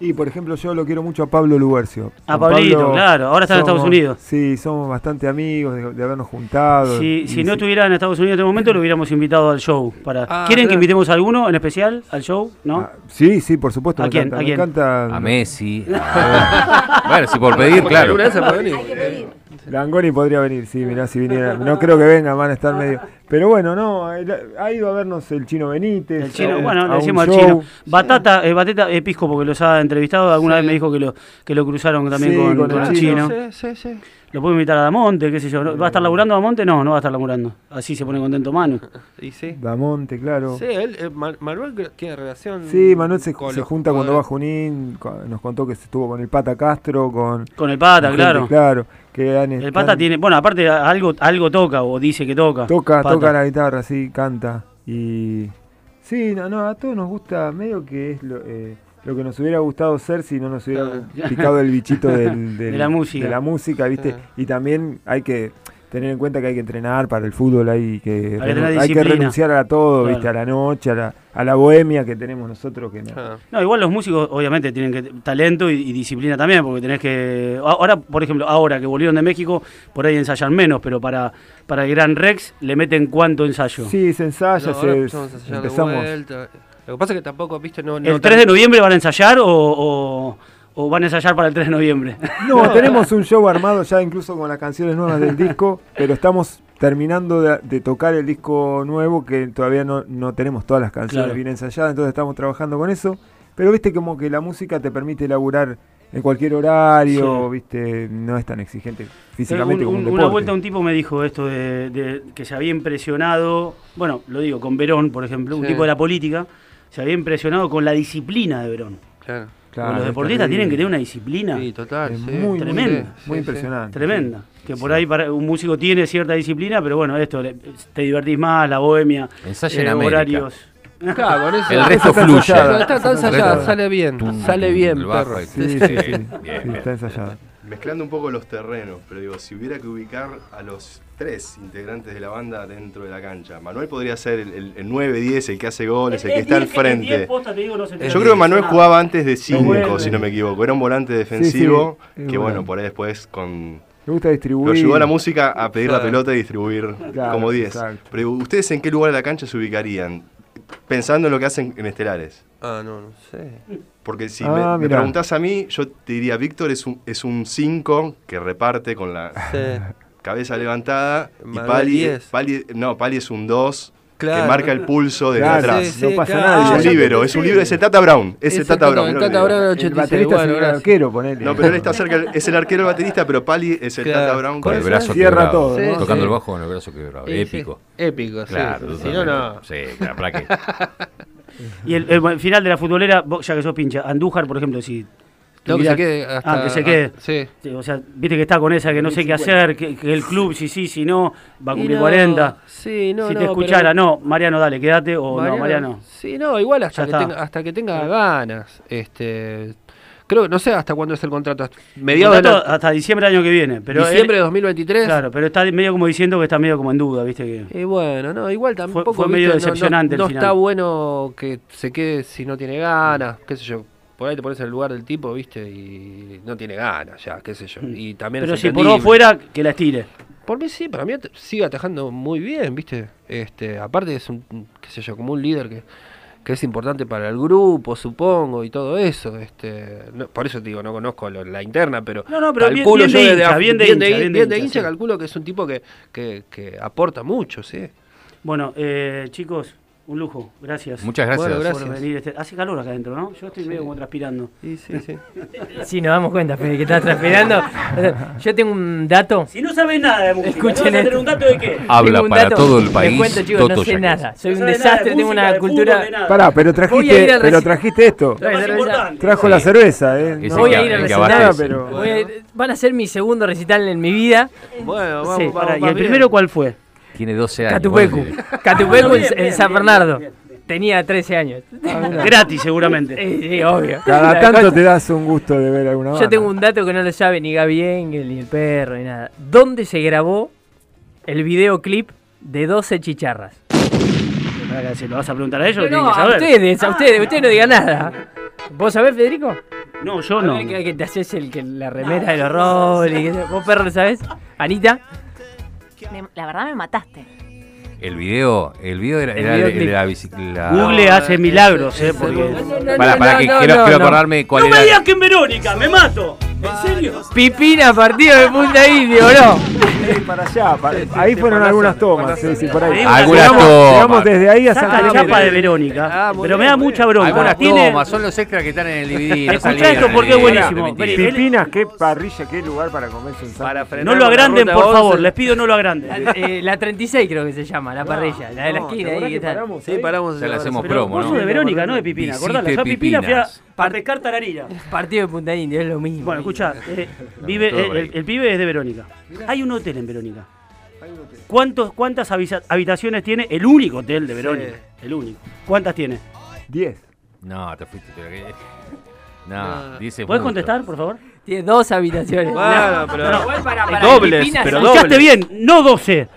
Y por ejemplo, yo lo quiero mucho a Pablo Lubercio. A Pablito, Pablo claro, ahora está en Estados Unidos. Sí, somos bastante amigos de, de habernos juntado. Si, y si no sí. estuviera en Estados Unidos en este momento, lo hubiéramos invitado al show. Para... Ah, ¿Quieren que invitemos a alguno en especial al show? ¿No? Ah, sí, sí, por supuesto. ¿A me quién? encanta. ¿A me quién? encanta- A Messi. a- bueno, si por pedir, claro. alguna vez se puede venir. Hay que pedir. Langoni podría venir, sí, mirá, si viniera. No creo que venga, van a estar medio. Pero bueno, no, ha ido a vernos el chino Benítez. El chino, a- bueno, le decimos al chino. Batata, eh, Batata Episcopo, que los ha entrevistado, alguna Sí. vez me dijo que lo, que lo cruzaron también Sí, con, con con el el chino. chino. Sí, sí, sí. Lo puedo invitar a Damonte, qué sé yo. ¿Va a estar laburando Damonte? No, no va a estar laburando. Así se pone contento Manu. Y sí. Damonte, claro. Sí, él, eh, Ma- Manuel tiene relación. Sí, Manuel se, se junta cuando va a. Junín, nos contó que se estuvo con el Pata Castro, con... Con el Pata, con claro. gente, claro, que han- El Pata han- tiene, bueno, aparte algo, algo toca o dice que toca. Toca, Pata. toca la guitarra, sí, canta. Y... Sí, no, no, a todos nos gusta medio que es lo, eh, lo que nos hubiera gustado ser si no nos hubiera picado el bichito del- del- De la música. de la música, ¿viste? Y también hay que tener en cuenta que hay que entrenar para el fútbol, hay que, Hay que hay renunciar a todo, Claro. ¿viste? A la noche, a la, a la bohemia que tenemos nosotros que no. No, igual los músicos obviamente tienen que talento y, y disciplina también, porque tenés que... Ahora, por ejemplo, ahora que volvieron de México, por ahí ensayan menos, pero para, para el Gran Rex le meten cuánto ensayo. Sí, se ensaya, No, ahora se, empezamos a ensayar de vuelta. Lo que pasa es que tampoco, viste, no. no ¿El tan- 3 de noviembre van a ensayar o, o- o van a ensayar para el 3 de noviembre? No, tenemos un show armado ya incluso con las canciones nuevas del disco, pero estamos terminando de, de tocar el disco nuevo que todavía no, no tenemos todas las canciones Claro. bien ensayadas, entonces estamos trabajando con eso. Pero viste como que la música te permite elaborar en cualquier horario, Sí. viste, no es tan exigente físicamente Un- como un deporte. una vuelta un tipo me dijo esto de, de que se había impresionado, bueno, lo digo, con Verón, por ejemplo, un tipo de la política, se había impresionado con la disciplina de Verón. Claro. Claro, los deportistas tienen que tener una disciplina Sí, total. Es sí. muy, Tremenda. muy Sí, impresionante. tremenda. Que por ahí para un músico tiene cierta disciplina, pero bueno, esto, te divertís más, la bohemia, eh, horarios. Claro, con eso. El resto está fluye. Está Está ensayada, ensayada. sale bien. Tum, Sale tum, bien, perro. Sí, sí, Sí, sí, bien, sí, bien. está ensayada. Mezclando un poco los terrenos, pero digo, si hubiera que ubicar a los tres integrantes de la banda dentro de la cancha, Manuel podría ser el, el, el 9-10, el que hace goles, el que está al frente. Yo creo que Manuel jugaba antes de 5, bueno. si no me equivoco. Era un volante defensivo Sí, sí, es que, bueno, por ahí después con... Me gusta distribuir. Lo ayudó a la música a pedir la pelota y distribuir Claro, como 10. exacto. Pero ¿ustedes en qué lugar de la cancha se ubicarían? Pensando en lo que hacen en Estelares. Ah, no, no sé. Porque si Ah, me, me preguntás a mí, yo te diría, Víctor es un es un 5 que reparte con la Sí. cabeza levantada. Y Pali, 10. Pali- no, Pali es un 2 Claro. que marca el pulso desde Claro, atrás. Sí, no sí, pasa claro. nada. Es un libero, es un libero, es el Tata Brown. Es el Ese Tata Brown. el no Tata. Brown El 86. baterista Bueno, es el arquero, ponele. No, pero él está cerca, es el arquero baterista, pero Pali es el Claro. Tata Brown. Con el que- brazo Cierra quebrado. todo, ¿no? Tocando Sí. el bajo con el brazo quebrado. Épico. Épico, sí. Claro, Si no, no. Sí, claro, ¿para qué? Y el, el final de la futbolera, vos, ya que sos pincha, Andújar, por ejemplo, si... No, que se quede hasta. Ah, que se quede. ah, sí. O sea, viste que está con esa que no sé qué hacer, que, que el club, si sí, si no, va a cumplir no, 40. Sí, no, si te escuchara, pero- no, Mariano, dale, quédate, o no, Mariano. Sí, no, igual hasta, Ya que tenga, hasta que tenga ganas. Este, creo, no sé hasta cuándo es el contrato. hasta- Mediados de Contrato la- hasta diciembre del año que viene. Pero diciembre de él- 2023. Claro, pero está medio como diciendo que está medio como en duda, viste que... Y bueno, no, igual tampoco. fue medio ¿viste? No- no- decepcionante el No, final. está bueno que se quede si no tiene ganas, qué sé yo. Por ahí te pones en el lugar del tipo, viste, y no tiene ganas ya, qué sé yo. Y también Mm. Pero si por vos fuera, que la estire. Por mí sí, para mí sigue atajando muy bien, ¿viste? Este, aparte es un, qué sé yo, como un líder que, que es importante para el grupo, supongo, y todo eso. Este, no- por eso te digo, no conozco lo- la interna, pero, No, no, pero bien- calculo bien yo de hincha, bien de bien hincha, de, bien de bien de hincha, hincha, sí. calculo que es un tipo que, que, que aporta mucho, sí. Bueno, eh, chicos, un lujo, gracias. Muchas gracias. Bueno, por venir. Este- hace calor acá adentro, ¿no? Yo estoy medio como transpirando. Sí, sí, sí. Sí, nos damos cuenta, Fede, que estás transpirando. Yo tengo un dato. Si no sabes nada de música, Escuchen ¿te vas a tener esto. un dato de qué? Habla Tengo un para dato. todo el Les país. cuento, chicos, Toto no sé nada. Soy No un de desastre, tengo una de fútbol, cultura. de nada. Pará, pero a trajiste, pero trajiste esto. Trajo Sí. la cerveza, ¿eh? No, Voy a ir recital, abastece. pero- a van a ser mi segundo recital en mi vida. Bueno, vamos, Sí, vamos, Pará, ¿Y el primero cuál fue? Tiene 12 años. Catupecu. Catupecu Bien, en, en bien, San bien, Bernardo. bien, Tenía 13 años. Gratis, seguramente. Sí, sí, obvio. Cada tanto te das un gusto de ver alguna banda. Yo tengo un dato que no lo sabe ni Gaby Engel, ni el perro, ni nada. ¿Dónde se grabó el videoclip de 12 chicharras? Pará, que ¿Se lo vas a preguntar a ellos? No, tienen no, que a saber. ustedes, a ustedes, ustedes no digan nada. ¿Vos sabés, Federico? No, yo A no. que, que te haces el que la remera de los roles. ¿Vos, perro, lo sabés? Anita. Me- la verdad me mataste. El video, el video era, El era videoclip. de la bicicleta. Google hace milagros, eh, porque... Para, para que quiero, quiero acordarme cuál no me era. digas que en Verónica, me mato. ¿En serio? Pipina partido de Punta Indio, ¿no? Sí, para allá, para- ahí fueron algunas tomas, sí, sí, por ahí. Algunas tomas. Llegamos desde ahí a Saca Clemente. chapa de Verónica, pero me da mucha bronca. Algunas Tiene- tomas, son los extras que están en el DVD. no Escuchá salieron esto porque es buenísimo. Pipinas, qué parrilla, qué lugar para comerse San No lo agranden, por favor, les pido no lo agranden. La, eh, la 36 creo que se llama, la parrilla, la de la no, esquina ¿te acordás ahí que que está. paramos Sí, paramos. Ya le hacemos promo, ¿no? de Verónica, no de Pipina, acordala. Yo a Pipina fui a, Pipinas. a pescar tararilla. Partido de Punta Indio, es lo mismo. Bueno, escuchá, eh, vive, eh, el, el pibe es de Verónica. Hay un hotel en Verónica. ¿Cuántos, ¿Cuántas habitaciones tiene el único hotel de Verónica? El único. ¿Cuántas tiene? 10. No, te fuiste. Pero que... No, dice. ¿Puedes mucho. contestar, por favor? Tiene dos habitaciones. Bueno, pero- No, igual para, para Dobles, pero dobles. bien, no 12.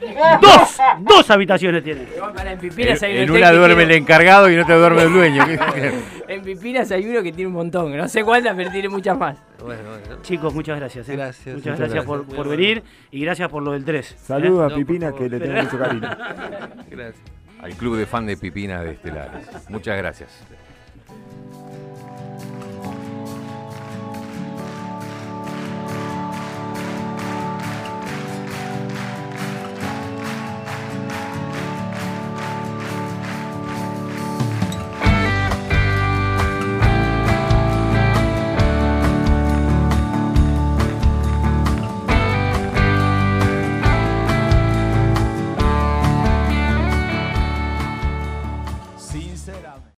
Dos, dos habitaciones tiene. igual para en En, hay una duerme el encargado y en otra duerme el dueño. En Pipinas hay uno que tiene un montón, no sé cuántas, pero tiene muchas más. Bueno, bueno. Chicos, muchas gracias. eh. Gracias, Muchas muchas gracias por, gracias. por venir y gracias por lo del 3. Saludos No, a Pipina que le tengo mucho cariño. Gracias. Al club de fan de Pipina de Estelares. Muchas gracias.